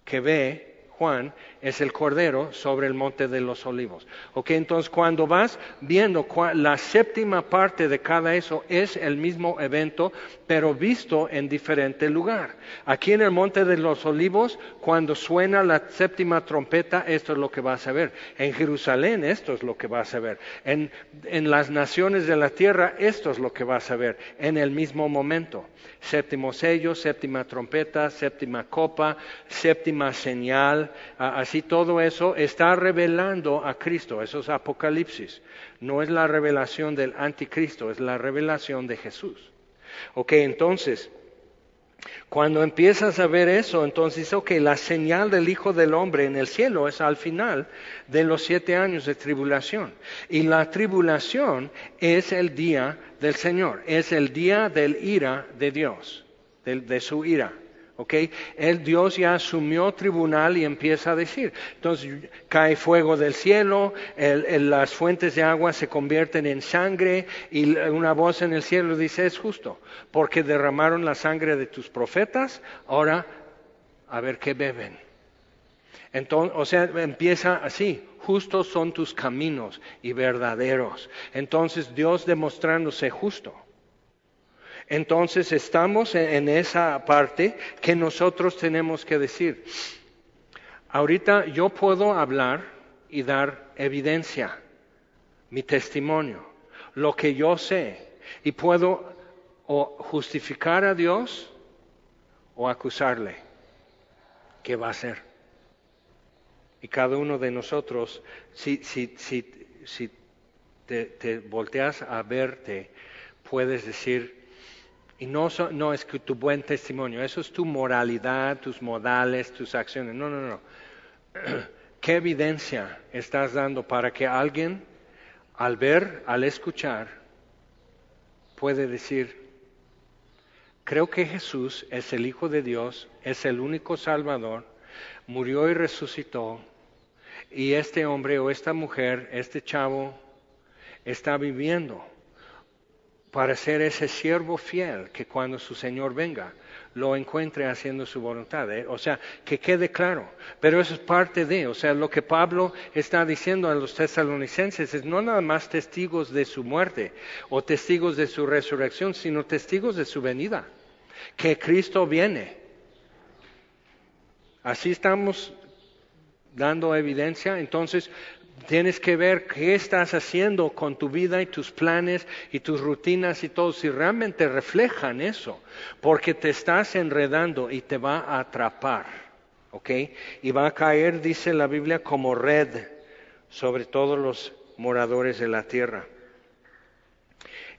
que ve Juan es el Cordero sobre el monte de los olivos. Ok, entonces cuando vas viendo la séptima parte de cada eso es el mismo evento, pero visto en diferente lugar. Aquí en el monte de los olivos, cuando suena la séptima trompeta, esto es lo que vas a ver. En Jerusalén, esto es lo que vas a ver. En, en las naciones de la tierra, esto es lo que vas a ver en el mismo momento séptimo sello, séptima trompeta, séptima copa, séptima señal, así todo eso está revelando a Cristo, eso es Apocalipsis. No es la revelación del anticristo, es la revelación de Jesús. Ok, entonces, Cuando empiezas a ver eso, entonces, ok, la señal del Hijo del Hombre en el cielo es al final de los siete años de tribulación. Y la tribulación es el día del Señor, es el día del ira de Dios, de su ira. ¿Ok? El Dios ya asumió tribunal y empieza a decir. Entonces cae fuego del cielo, las fuentes de agua se convierten en sangre y una voz en el cielo dice es justo, porque derramaron la sangre de tus profetas, ahora a ver qué beben. Entonces, o sea, empieza así, justos son tus caminos y verdaderos. Entonces Dios demostrándose justo. Entonces estamos en esa parte que nosotros tenemos que decir. Ahorita yo puedo hablar y dar evidencia, mi testimonio, lo que yo sé, y puedo o justificar a Dios o acusarle. ¿Qué va a hacer? Y cada uno de nosotros, si, si, si, si te, te volteas a verte, puedes decir, y no, no es que tu buen testimonio, eso es tu moralidad, tus modales, tus acciones. No, no, no. ¿Qué evidencia estás dando para que alguien, al ver, al escuchar, puede decir, creo que Jesús es el Hijo de Dios, es el único Salvador, murió y resucitó, y este hombre o esta mujer, este chavo, está viviendo para ser ese siervo fiel que cuando su Señor venga lo encuentre haciendo su voluntad. ¿eh? O sea, que quede claro. Pero eso es parte de, o sea, lo que Pablo está diciendo a los tesalonicenses es no nada más testigos de su muerte o testigos de su resurrección, sino testigos de su venida, que Cristo viene. Así estamos dando evidencia. Entonces, Tienes que ver qué estás haciendo con tu vida y tus planes y tus rutinas y todo, si realmente reflejan eso, porque te estás enredando y te va a atrapar, ¿ok? Y va a caer, dice la Biblia, como red sobre todos los moradores de la tierra.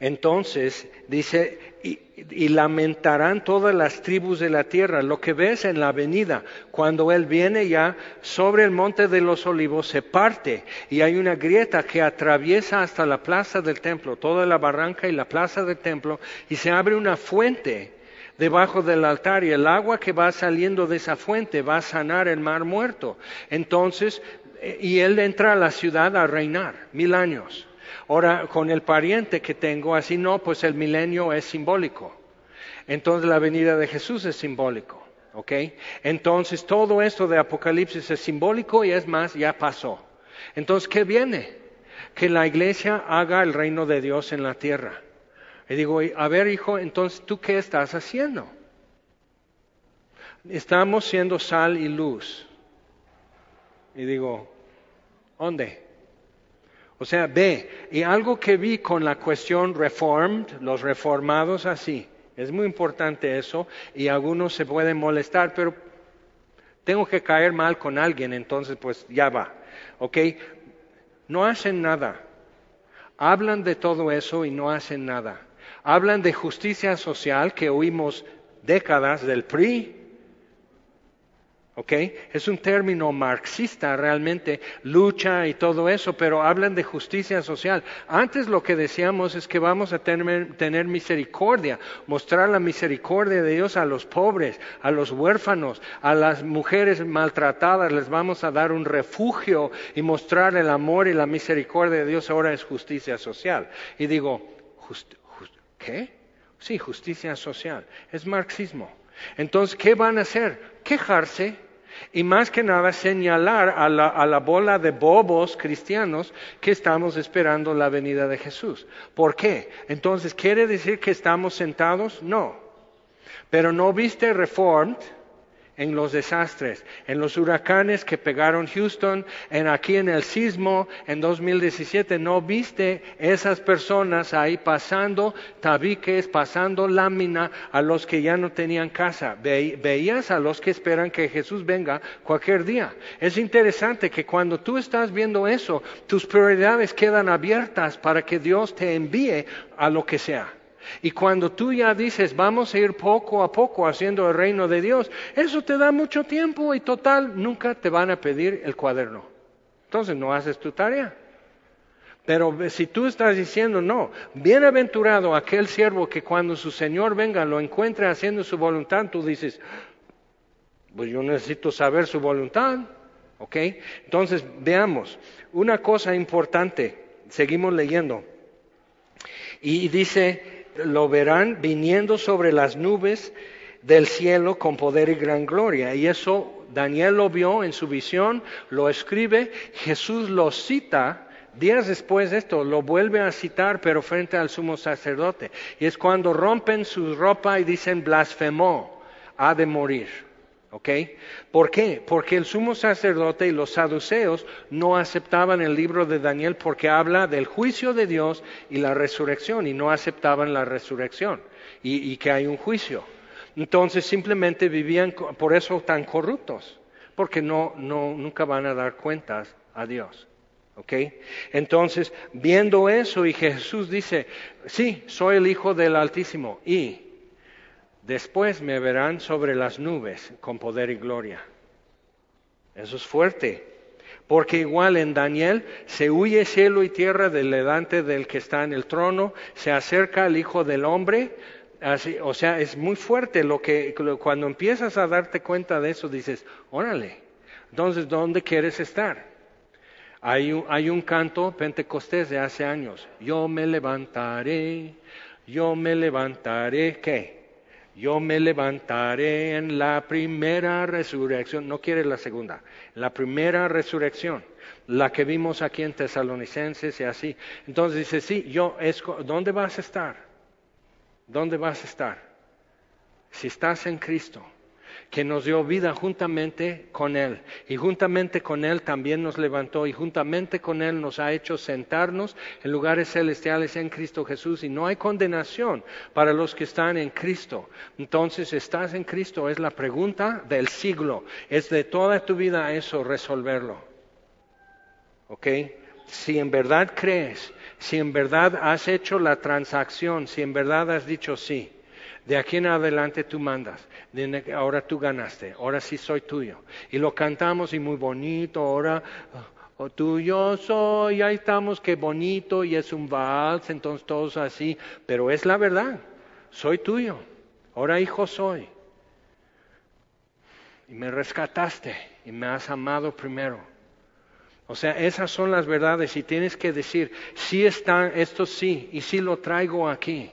Entonces, dice, y, lamentarán todas las tribus de la tierra. Lo que ves en la avenida, cuando Él viene ya sobre el monte de los olivos, se parte y hay una grieta que atraviesa hasta la plaza del templo, toda la barranca y la plaza del templo, y se abre una fuente debajo del altar y el agua que va saliendo de esa fuente va a sanar el mar muerto. Entonces, eh, y Él entra a la ciudad a reinar mil años. Ahora, con el pariente que tengo, así no, pues el milenio es simbólico. Entonces la venida de Jesús es simbólico. ¿Ok? Entonces todo esto de Apocalipsis es simbólico y es más, ya pasó. Entonces, ¿qué viene? Que la iglesia haga el reino de Dios en la tierra. Y digo, a ver hijo, entonces tú qué estás haciendo? Estamos siendo sal y luz. Y digo, ¿dónde? O sea, ve, y algo que vi con la cuestión reformed, los reformados así, es muy importante eso, y algunos se pueden molestar, pero tengo que caer mal con alguien, entonces pues ya va, ¿ok? No hacen nada, hablan de todo eso y no hacen nada. Hablan de justicia social que oímos décadas del PRI, ¿ok? Es un término marxista realmente, lucha y todo eso, pero hablan de justicia social. Antes lo que decíamos es que vamos a tener, tener, misericordia, mostrar la misericordia de Dios a los pobres, a los huérfanos, a las mujeres maltratadas, les vamos a dar un refugio y mostrar el amor y la misericordia de Dios. Ahora es justicia social. Y digo, ¿qué? Sí, justicia social. Es marxismo. Entonces, ¿qué van a hacer? Quejarse y más que nada señalar a la, bola de bobos cristianos que estamos esperando la venida de Jesús. ¿Por qué? Entonces, ¿quiere decir que estamos sentados? No. Pero no viste Reformed en los desastres, en los huracanes que pegaron Houston, en aquí en el sismo en 2017, no viste esas personas ahí pasando tabiques, pasando lámina a los que ya no tenían casa. veías a los que esperan que Jesús venga cualquier día. Es interesante que cuando tú estás viendo eso, tus prioridades quedan abiertas para que Dios te envíe a lo que sea. Y cuando tú ya dices, vamos a ir poco a poco haciendo el reino de Dios, eso te da mucho tiempo y total, nunca te van a pedir el cuaderno. Entonces no haces tu tarea. Pero si tú estás diciendo, no, bienaventurado aquel siervo que cuando su Señor venga lo encuentre haciendo su voluntad, tú dices, pues yo necesito saber su voluntad. ¿Ok? Entonces, veamos, una cosa importante, seguimos leyendo. Y dice, lo verán viniendo sobre las nubes del cielo con poder y gran gloria. Y eso Daniel lo vio en su visión, lo escribe, Jesús lo cita. Días después de esto lo vuelve a citar, pero frente al sumo sacerdote. Y es cuando rompen su ropa y dicen blasfemó, ha de morir. ¿Ok? ¿Por qué? Porque el sumo sacerdote y los saduceos no aceptaban el libro de Daniel porque habla del juicio de Dios y la resurrección y no aceptaban la resurrección y, que hay un juicio. Entonces simplemente vivían por eso tan corruptos, porque no, no, nunca van a dar cuentas a Dios. ¿Ok? Entonces, viendo eso y Jesús dice, sí, soy el Hijo del Altísimo y Después me verán sobre las nubes con poder y gloria. Eso es fuerte. Porque igual en Daniel se huye cielo y tierra del delante del que está en el trono, se acerca al Hijo del Hombre. Así, o sea, es muy fuerte lo que cuando empiezas a darte cuenta de eso dices, órale, entonces ¿dónde quieres estar? Hay un, hay un canto pentecostés de hace años, yo me levantaré, yo me levantaré, ¿qué? Yo me levantaré en la primera resurrección, no quiere la segunda, la primera resurrección, la que vimos aquí en Tesalonicenses y así. Entonces dice, sí, yo, ¿dónde vas a estar? ¿Dónde vas a estar? Si estás en Cristo que nos dio vida juntamente con Él. Y juntamente con Él también nos levantó y juntamente con Él nos ha hecho sentarnos en lugares celestiales en Cristo Jesús. Y no hay condenación para los que están en Cristo. Entonces, ¿estás en Cristo? Es la pregunta del siglo. Es de toda tu vida eso resolverlo. ¿Ok? Si en verdad crees, si en verdad has hecho la transacción, si en verdad has dicho sí de aquí en adelante tú mandas. Ahora tú ganaste. Ahora sí soy tuyo. Y lo cantamos y muy bonito. Ahora oh, tuyo soy. Ahí estamos. Qué bonito. Y es un vals. Entonces todos así. Pero es la verdad. Soy tuyo. Ahora hijo soy. Y me rescataste. Y me has amado primero. O sea, esas son las verdades y tienes que decir, sí está, esto sí, y sí lo traigo aquí.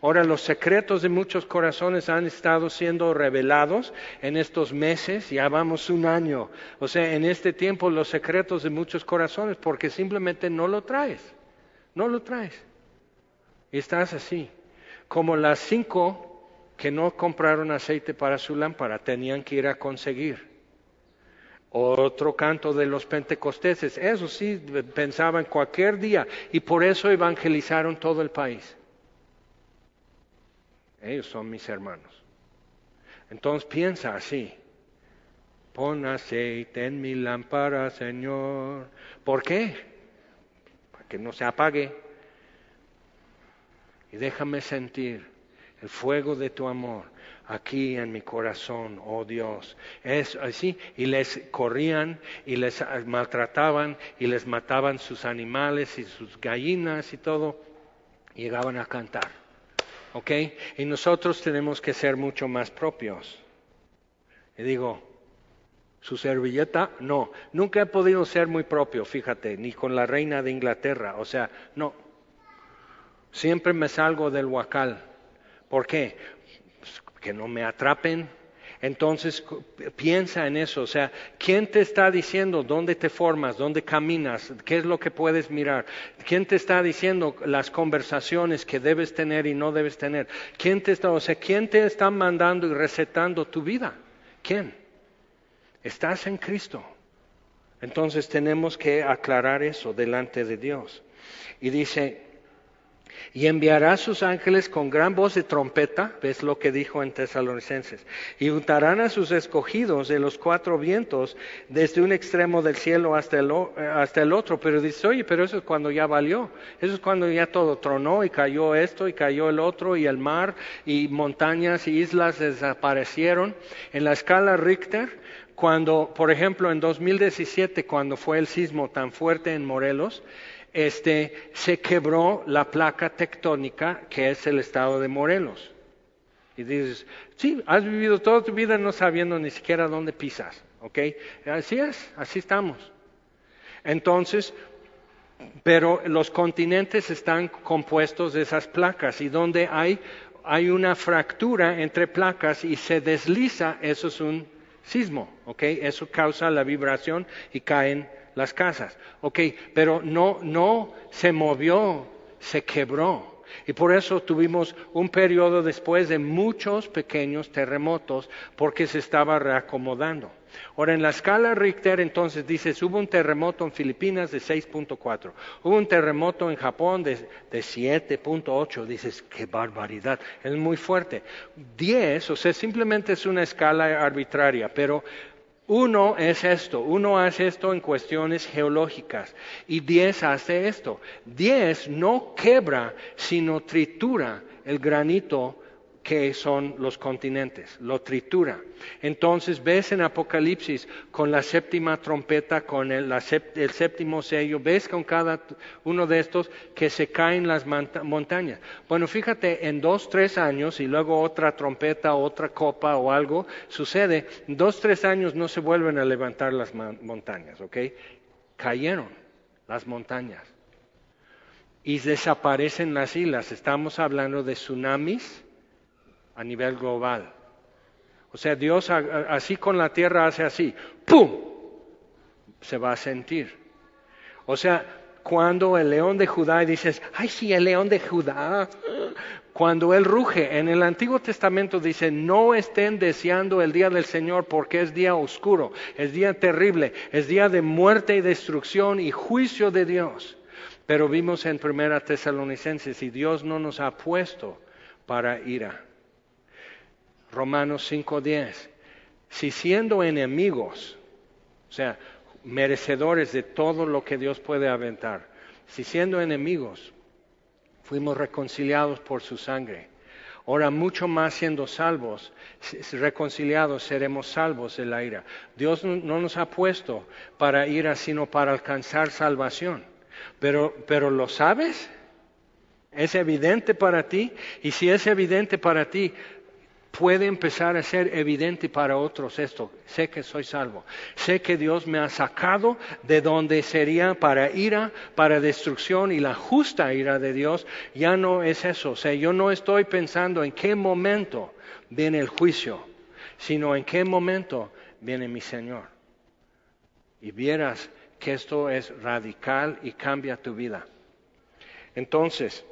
Ahora, los secretos de muchos corazones han estado siendo revelados en estos meses, ya vamos un año. O sea, en este tiempo los secretos de muchos corazones, porque simplemente no lo traes, no lo traes. Y estás así, como las cinco que no compraron aceite para su lámpara, tenían que ir a conseguir. Otro canto de los pentecosteses, eso sí, pensaban cualquier día y por eso evangelizaron todo el país. Ellos son mis hermanos. Entonces piensa así. Pon aceite en mi lámpara, Señor. ¿Por qué? Para que no se apague. Y déjame sentir el fuego de tu amor aquí en mi corazón, oh Dios. Es así. Y les corrían y les maltrataban y les mataban sus animales y sus gallinas y todo. Llegaban a cantar. ¿Ok? Y nosotros tenemos que ser mucho más propios. Y digo, su servilleta, no, nunca he podido ser muy propio, fíjate, ni con la reina de Inglaterra, o sea, no. Siempre me salgo del huacal. ¿Por qué? Pues, que no me atrapen, entonces piensa en eso, o sea, ¿quién te está diciendo dónde te formas, dónde caminas, qué es lo que puedes mirar? ¿Quién te está diciendo las conversaciones que debes tener y no debes tener? ¿Quién te está, o sea, quién te está mandando y recetando tu vida? ¿Quién? Estás en Cristo. Entonces tenemos que aclarar eso delante de Dios. Y dice, y enviará sus ángeles con gran voz de trompeta, ves lo que dijo en Tesalonicenses, y untarán a sus escogidos de los cuatro vientos desde un extremo del cielo hasta el, hasta el otro. Pero dice, oye, pero eso es cuando ya valió, eso es cuando ya todo tronó y cayó esto y cayó el otro y el mar y montañas y islas desaparecieron. En la escala Richter, cuando, por ejemplo, en 2017, cuando fue el sismo tan fuerte en Morelos, este, se quebró la placa tectónica que es el estado de Morelos. Y dices, sí, has vivido toda tu vida no sabiendo ni siquiera dónde pisas, ¿ok? Así es, así estamos. Entonces, pero los continentes están compuestos de esas placas y donde hay, hay una fractura entre placas y se desliza, eso es un sismo, ¿ok? Eso causa la vibración y caen las casas. Ok, pero no, no se movió, se quebró. Y por eso tuvimos un periodo después de muchos pequeños terremotos porque se estaba reacomodando. Ahora, en la escala Richter, entonces dices, hubo un terremoto en Filipinas de 6.4, hubo un terremoto en Japón de, de 7.8, dices, qué barbaridad, es muy fuerte. 10, o sea, simplemente es una escala arbitraria, pero uno es esto, uno hace esto en cuestiones geológicas y diez hace esto. Diez no quebra, sino tritura el granito que son los continentes, lo tritura. Entonces ves en Apocalipsis con la séptima trompeta, con el, séptimo sello, ves con cada uno de estos que se caen las montañas. Bueno, fíjate, en dos, tres años y luego otra trompeta, otra copa o algo sucede, en dos, tres años no se vuelven a levantar las montañas, ¿ok? Cayeron las montañas y desaparecen las islas. Estamos hablando de tsunamis a nivel global. O sea, Dios así con la tierra hace así, ¡pum! Se va a sentir. O sea, cuando el león de Judá dices, ay sí, el león de Judá, cuando él ruge, en el Antiguo Testamento dice, no estén deseando el día del Señor porque es día oscuro, es día terrible, es día de muerte y destrucción y juicio de Dios. Pero vimos en Primera Tesalonicenses y Dios no nos ha puesto para ira. Romanos 5:10. Si siendo enemigos, o sea, merecedores de todo lo que Dios puede aventar, si siendo enemigos fuimos reconciliados por su sangre, ahora mucho más siendo salvos, reconciliados seremos salvos de la ira. Dios no nos ha puesto para ira, sino para alcanzar salvación. Pero, pero ¿lo sabes? ¿Es evidente para ti? Y si es evidente para ti, puede empezar a ser evidente para otros esto. Sé que soy salvo. Sé que Dios me ha sacado de donde sería para ira, para destrucción y la justa ira de Dios. Ya no es eso. O sea, yo no estoy pensando en qué momento viene el juicio, sino en qué momento viene mi Señor. Y vieras que esto es radical y cambia tu vida. Entonces,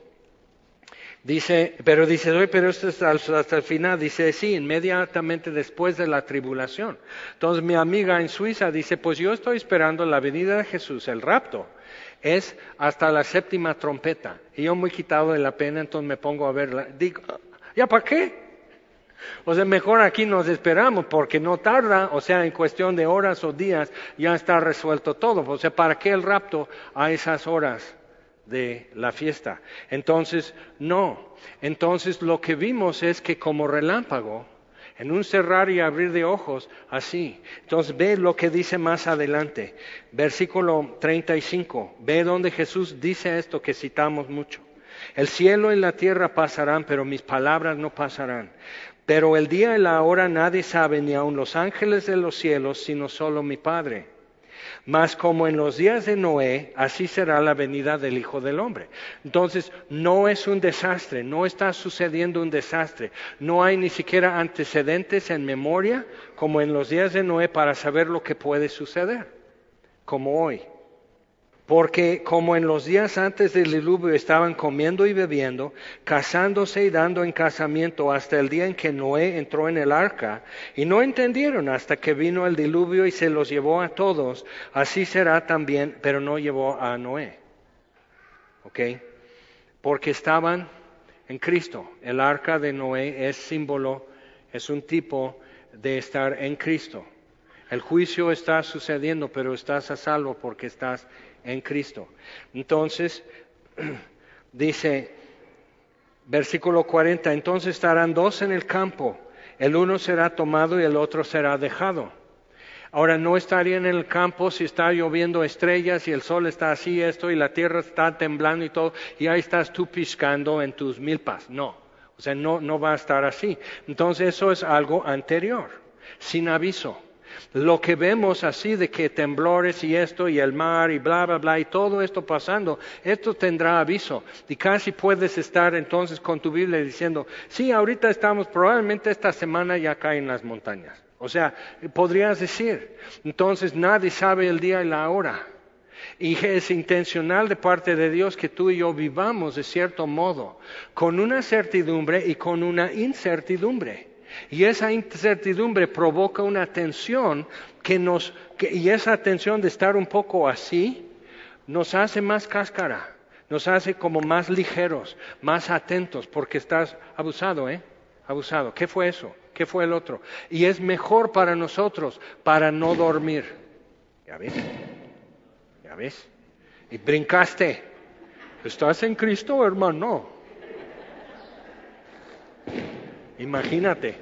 Dice, pero dice, oye, pero esto es hasta el final. Dice, sí, inmediatamente después de la tribulación. Entonces mi amiga en Suiza dice, pues yo estoy esperando la venida de Jesús, el rapto. Es hasta la séptima trompeta. Y yo muy quitado de la pena, entonces me pongo a verla. Digo, ¿ya para qué? O sea, mejor aquí nos esperamos porque no tarda, o sea, en cuestión de horas o días ya está resuelto todo. O sea, ¿para qué el rapto a esas horas? De la fiesta. Entonces, no. Entonces lo que vimos es que como relámpago, en un cerrar y abrir de ojos, así. Entonces ve lo que dice más adelante, versículo 35, ve donde Jesús dice esto que citamos mucho. El cielo y la tierra pasarán, pero mis palabras no pasarán. Pero el día y la hora nadie sabe, ni aun los ángeles de los cielos, sino solo mi Padre. Mas como en los días de Noé, así será la venida del Hijo del Hombre. Entonces, no es un desastre, no está sucediendo un desastre. No hay ni siquiera antecedentes en memoria como en los días de Noé para saber lo que puede suceder, como hoy. Porque como en los días antes del diluvio estaban comiendo y bebiendo, casándose y dando en casamiento hasta el día en que Noé entró en el arca, y no entendieron hasta que vino el diluvio y se los llevó a todos, así será también, pero no llevó a Noé. ¿Ok? porque estaban en Cristo. El arca de Noé es símbolo, es un tipo de estar en Cristo. El juicio está sucediendo, pero estás a salvo porque estás en Cristo. Entonces, dice, versículo 40, entonces estarán dos en el campo, el uno será tomado y el otro será dejado. Ahora no estaría en el campo si está lloviendo estrellas y el sol está así, esto, y la tierra está temblando y todo, y ahí estás tú piscando en tus milpas. No, o sea, no, no va a estar así. Entonces eso es algo anterior, sin aviso. Lo que vemos así de que temblores y esto y el mar y bla, bla, bla y todo esto pasando, esto tendrá aviso. Y casi puedes estar entonces con tu Biblia diciendo, sí, ahorita estamos, probablemente esta semana ya caen las montañas. O sea, podrías decir, entonces nadie sabe el día y la hora. Y es intencional de parte de Dios que tú y yo vivamos de cierto modo, con una certidumbre y con una incertidumbre. Y esa incertidumbre provoca una tensión que nos, y esa tensión de estar un poco así, nos hace más cáscara, nos hace como más ligeros, más atentos, porque estás abusado, ¿eh? Abusado. ¿Qué fue eso? ¿Qué fue el otro? Y es mejor para nosotros para no dormir. ¿Ya ves? ¿Ya ves? Y brincaste. ¿Estás en Cristo, hermano? Imagínate.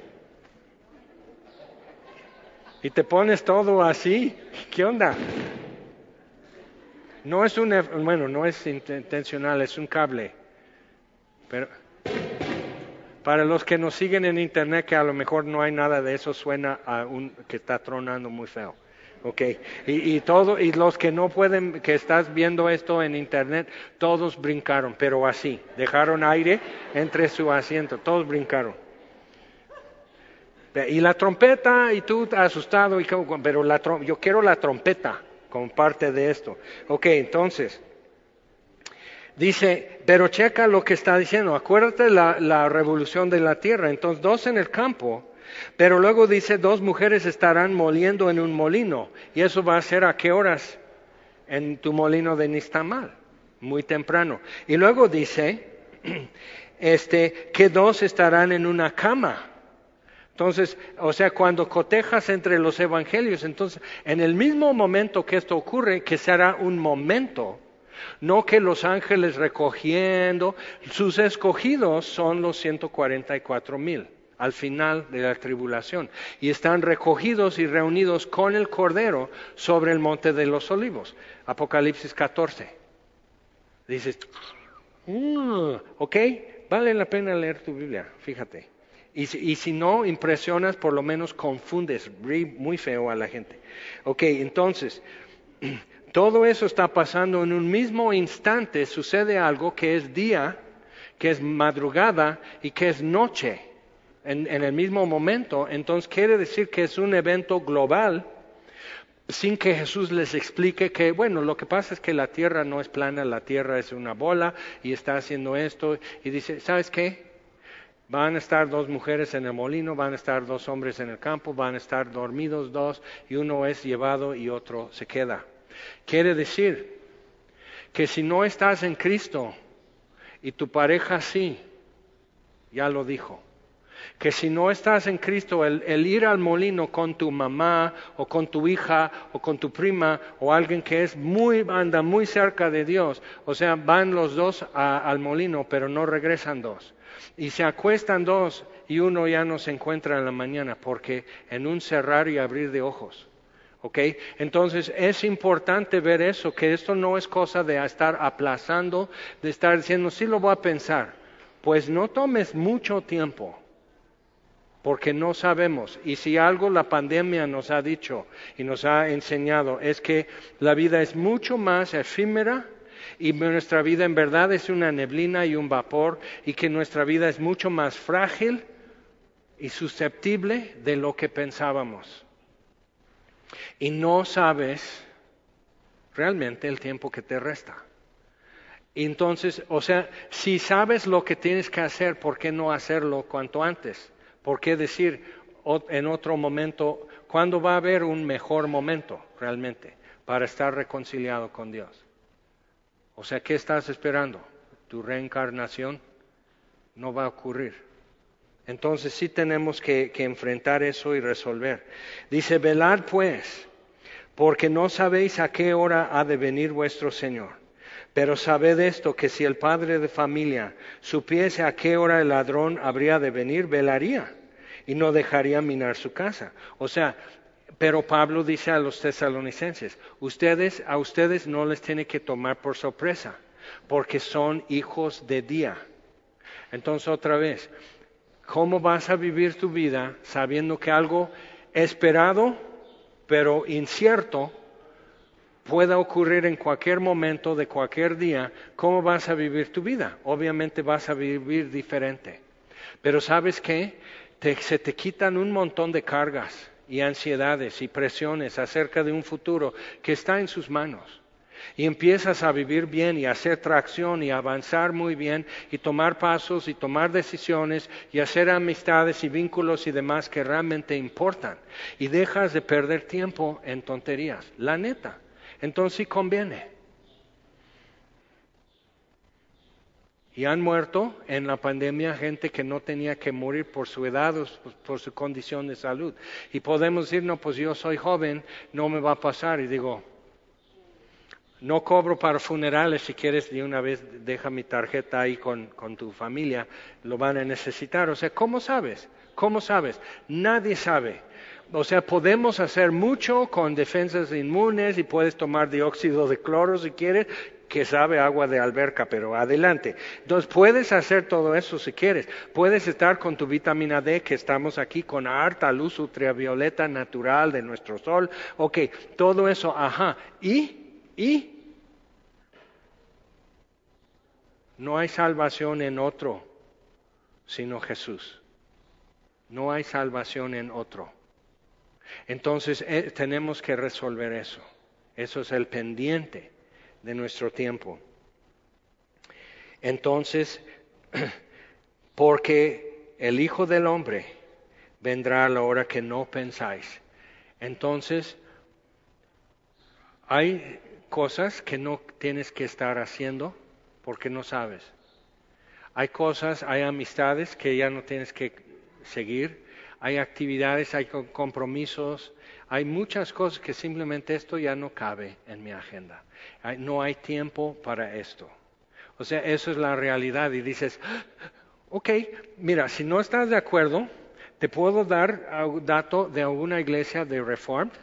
Y te pones todo así. ¿Qué onda? No es un, bueno, no es intencional, es un cable. Pero para los que nos siguen en internet, que a lo mejor no hay nada de eso, suena a un que está tronando muy feo. Ok, y, y, todo, y los que no pueden, que estás viendo esto en internet, todos brincaron, pero así, dejaron aire entre su asiento, todos brincaron. Y la trompeta, y tú asustado, pero la, yo quiero la trompeta como parte de esto. Ok, entonces, Dice, pero checa lo que está diciendo, acuérdate la, la revolución de la tierra, entonces dos en el campo, pero luego dice, dos mujeres estarán moliendo en un molino, y eso va a ser a qué horas en tu molino de Nistamal, muy temprano. Y luego dice, este, que dos estarán en una cama. Entonces, o sea, cuando cotejas entre los evangelios, entonces, en el mismo momento que esto ocurre, que será un momento, no que los ángeles recogiendo, sus escogidos son los 144 mil al final de la tribulación y están recogidos y reunidos con el Cordero sobre el monte de los olivos. Apocalipsis 14. Dices, mm, ok, vale la pena leer tu Biblia, fíjate. Y si, y si, no impresionas, por lo menos confundes muy feo a la gente. Ok, entonces, todo eso está pasando en un mismo instante, sucede algo que es día, que es madrugada y que es noche en, el mismo momento. Entonces quiere decir que es un evento global sin que Jesús les explique que, bueno, lo que pasa es que la tierra no es plana, la tierra es una bola y está haciendo esto. Y dice, ¿sabes qué? Van a estar dos mujeres en el molino, van a estar dos hombres en el campo, van a estar dormidos dos y uno es llevado y otro se queda. Quiere decir que si no estás en Cristo y tu pareja sí, ya lo dijo, que si no estás en Cristo, el, ir al molino con tu mamá o con tu hija o con tu prima o alguien que es muy, anda muy cerca de Dios, o sea, van los dos al molino, pero no regresan dos. Y se acuestan dos y uno ya no se encuentra en la mañana porque en un cerrar y abrir de ojos. ¿Ok? Entonces es importante ver eso, que esto no es cosa de estar aplazando, de estar diciendo, sí lo voy a pensar. Pues no tomes mucho tiempo, porque no sabemos. Y si algo la pandemia nos ha dicho y nos ha enseñado es que la vida es mucho más efímera y nuestra vida en verdad es una neblina y un vapor y que nuestra vida es mucho más frágil y susceptible de lo que pensábamos y no sabes realmente el tiempo que te resta. Entonces, o sea, si sabes lo que tienes que hacer, ¿por qué no hacerlo cuanto antes? ¿Por qué decir en otro momento, cuándo va a haber un mejor momento realmente para estar reconciliado con Dios? O sea, ¿qué estás esperando? tu reencarnación, no va a ocurrir. Entonces sí tenemos que, enfrentar eso y resolver. Dice, velad pues, porque no sabéis a qué hora ha de venir vuestro Señor. Pero sabed esto, que si el padre de familia supiese a qué hora el ladrón habría de venir, velaría y no dejaría minar su casa. O sea, pero Pablo dice a los tesalonicenses, ustedes, a ustedes no les tiene que tomar por sorpresa, porque son hijos de día. Entonces otra vez, ¿cómo vas a vivir tu vida sabiendo que algo esperado, pero incierto, pueda ocurrir en cualquier momento de cualquier día, ¿cómo vas a vivir tu vida? Obviamente vas a vivir diferente. Pero ¿sabes qué? se te quitan un montón de cargas y ansiedades y presiones acerca de un futuro que está en sus manos. Y empiezas a vivir bien y hacer tracción y avanzar muy bien y tomar pasos y tomar decisiones y hacer amistades y vínculos y demás que realmente importan. Y dejas de perder tiempo en tonterías. La neta. Entonces sí conviene. Y han muerto en la pandemia gente que no tenía que morir por su edad o por su condición de salud. Y podemos decir, no, pues yo soy joven, no me va a pasar. Y digo, no cobro para funerales, si quieres de una vez deja mi tarjeta ahí con, con tu familia, lo van a necesitar. O sea, ¿cómo sabes? ¿Cómo sabes? Nadie sabe. O sea, podemos hacer mucho con defensas inmunes y puedes tomar dióxido de cloro si quieres, que sabe agua de alberca, pero adelante. Entonces puedes hacer todo eso si quieres. Puedes estar con tu vitamina D, que estamos aquí con harta luz ultravioleta natural de nuestro sol. Ok, todo eso, ajá. ¿Y? ¿Y? No hay salvación en otro, sino Jesús. No hay salvación en otro. Entonces eh, tenemos que resolver eso. Eso es el pendiente de nuestro tiempo. Entonces, porque el Hijo del Hombre vendrá a la hora que no pensáis. Entonces, hay cosas que no tienes que estar haciendo porque no sabes. Hay cosas, hay amistades que ya no tienes que seguir. Hay actividades, hay compromisos, hay muchas cosas que simplemente esto ya no cabe en mi agenda. No hay tiempo para esto. O sea, eso es la realidad. Y dices, ok, mira, si no estás de acuerdo, te puedo dar dato de alguna iglesia de Reformed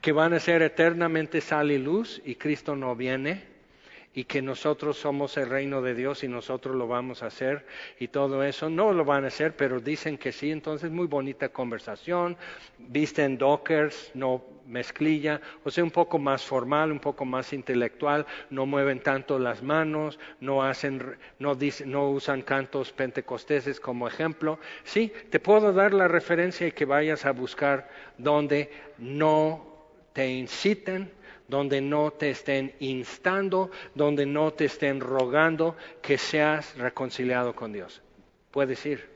que van a ser eternamente sal y luz y Cristo no viene y que nosotros somos el reino de Dios y nosotros lo vamos a hacer y todo eso. No lo van a hacer, pero dicen que sí. Entonces, muy bonita conversación. Visten dockers, no mezclilla, o sea, un poco más formal, un poco más intelectual. No mueven tanto las manos, no hacen, no, no usan cantos pentecosteses como ejemplo. Sí, te puedo dar la referencia y que vayas a buscar donde no te inciten donde no te estén instando, donde no te estén rogando que seas reconciliado con Dios. Puedes ir,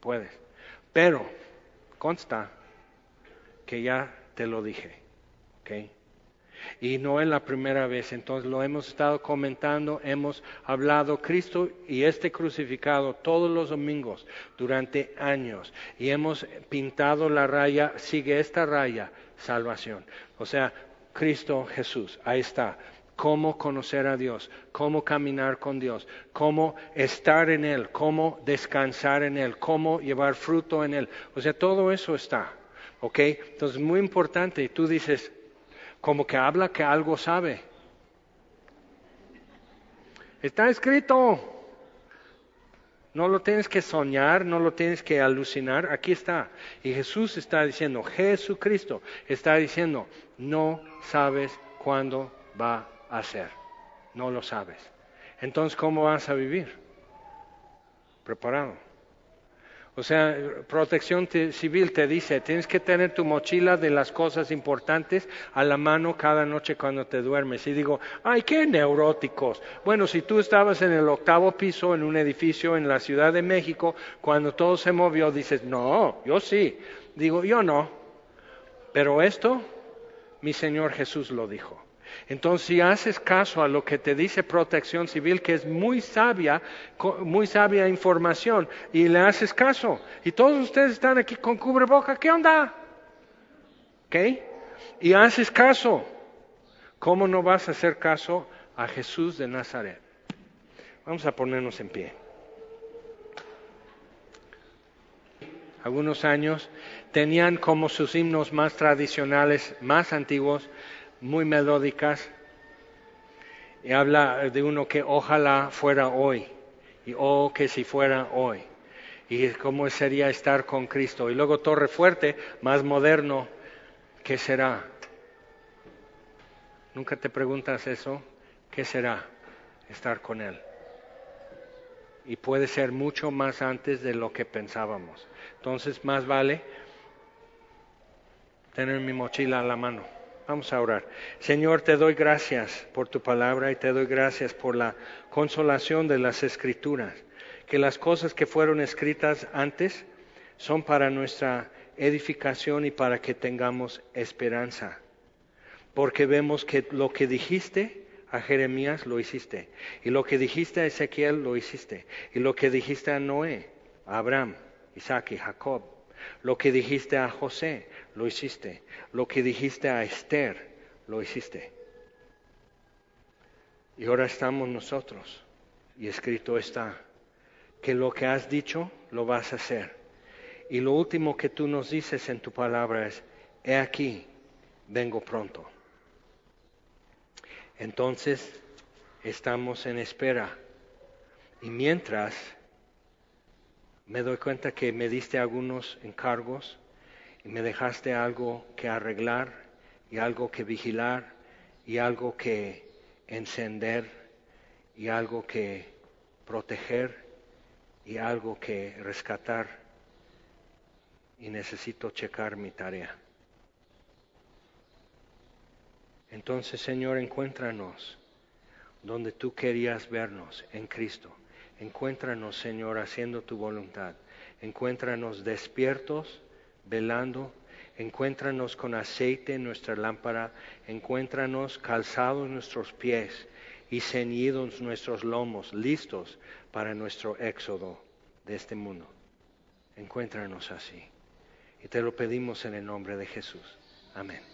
puedes. Pero consta que ya te lo dije, ¿ok? Y no es la primera vez, entonces lo hemos estado comentando, hemos hablado Cristo y este crucificado todos los domingos durante años y hemos pintado la raya, sigue esta raya, salvación. O sea, Cristo Jesús. Ahí está. Cómo conocer a Dios, cómo caminar con Dios, cómo estar en Él, cómo descansar en Él, cómo llevar fruto en Él. O sea, todo eso está. ¿Ok? Entonces, muy importante. Y tú dices, como que habla que algo sabe. Está escrito. No lo tienes que soñar, no lo tienes que alucinar, aquí está. Y Jesús está diciendo, Jesucristo está diciendo, no sabes cuándo va a ser, no lo sabes. Entonces, ¿cómo vas a vivir? Preparado. O sea, protección civil te dice, tienes que tener tu mochila de las cosas importantes a la mano cada noche cuando te duermes. Y digo, ay, qué neuróticos. Bueno, si tú estabas en el octavo piso en un edificio en la Ciudad de México, cuando todo se movió, dices, no, yo sí. Digo, yo no. Pero esto, mi Señor Jesús lo dijo. Entonces, si haces caso a lo que te dice Protección Civil, que es muy sabia, muy sabia información, y le haces caso, y todos ustedes están aquí con cubreboca, ¿qué onda? ¿Ok? Y haces caso, ¿cómo no vas a hacer caso a Jesús de Nazaret? Vamos a ponernos en pie. Algunos años tenían como sus himnos más tradicionales, más antiguos, muy melódicas. Y habla de uno que ojalá fuera hoy. Y oh, que si fuera hoy. Y cómo sería estar con Cristo. Y luego Torre Fuerte, más moderno, ¿qué será? ¿Nunca te preguntas eso? ¿Qué será estar con Él? Y puede ser mucho más antes de lo que pensábamos. Entonces, más vale tener mi mochila a la mano. Vamos a orar. Señor, te doy gracias por tu palabra y te doy gracias por la consolación de las escrituras, que las cosas que fueron escritas antes son para nuestra edificación y para que tengamos esperanza. Porque vemos que lo que dijiste a Jeremías lo hiciste, y lo que dijiste a Ezequiel lo hiciste, y lo que dijiste a Noé, a Abraham, Isaac y Jacob, lo que dijiste a José, lo hiciste. Lo que dijiste a Esther, lo hiciste. Y ahora estamos nosotros. Y escrito está que lo que has dicho lo vas a hacer. Y lo último que tú nos dices en tu palabra es, he aquí, vengo pronto. Entonces, estamos en espera. Y mientras, me doy cuenta que me diste algunos encargos y me dejaste algo que arreglar y algo que vigilar y algo que encender y algo que proteger y algo que rescatar y necesito checar mi tarea. Entonces, Señor, encuéntranos donde tú querías vernos en Cristo. Encuéntranos, Señor, haciendo tu voluntad. Encuéntranos despiertos velando, encuéntranos con aceite en nuestra lámpara, encuéntranos calzados nuestros pies y ceñidos nuestros lomos, listos para nuestro éxodo de este mundo. Encuéntranos así. Y te lo pedimos en el nombre de Jesús. Amén.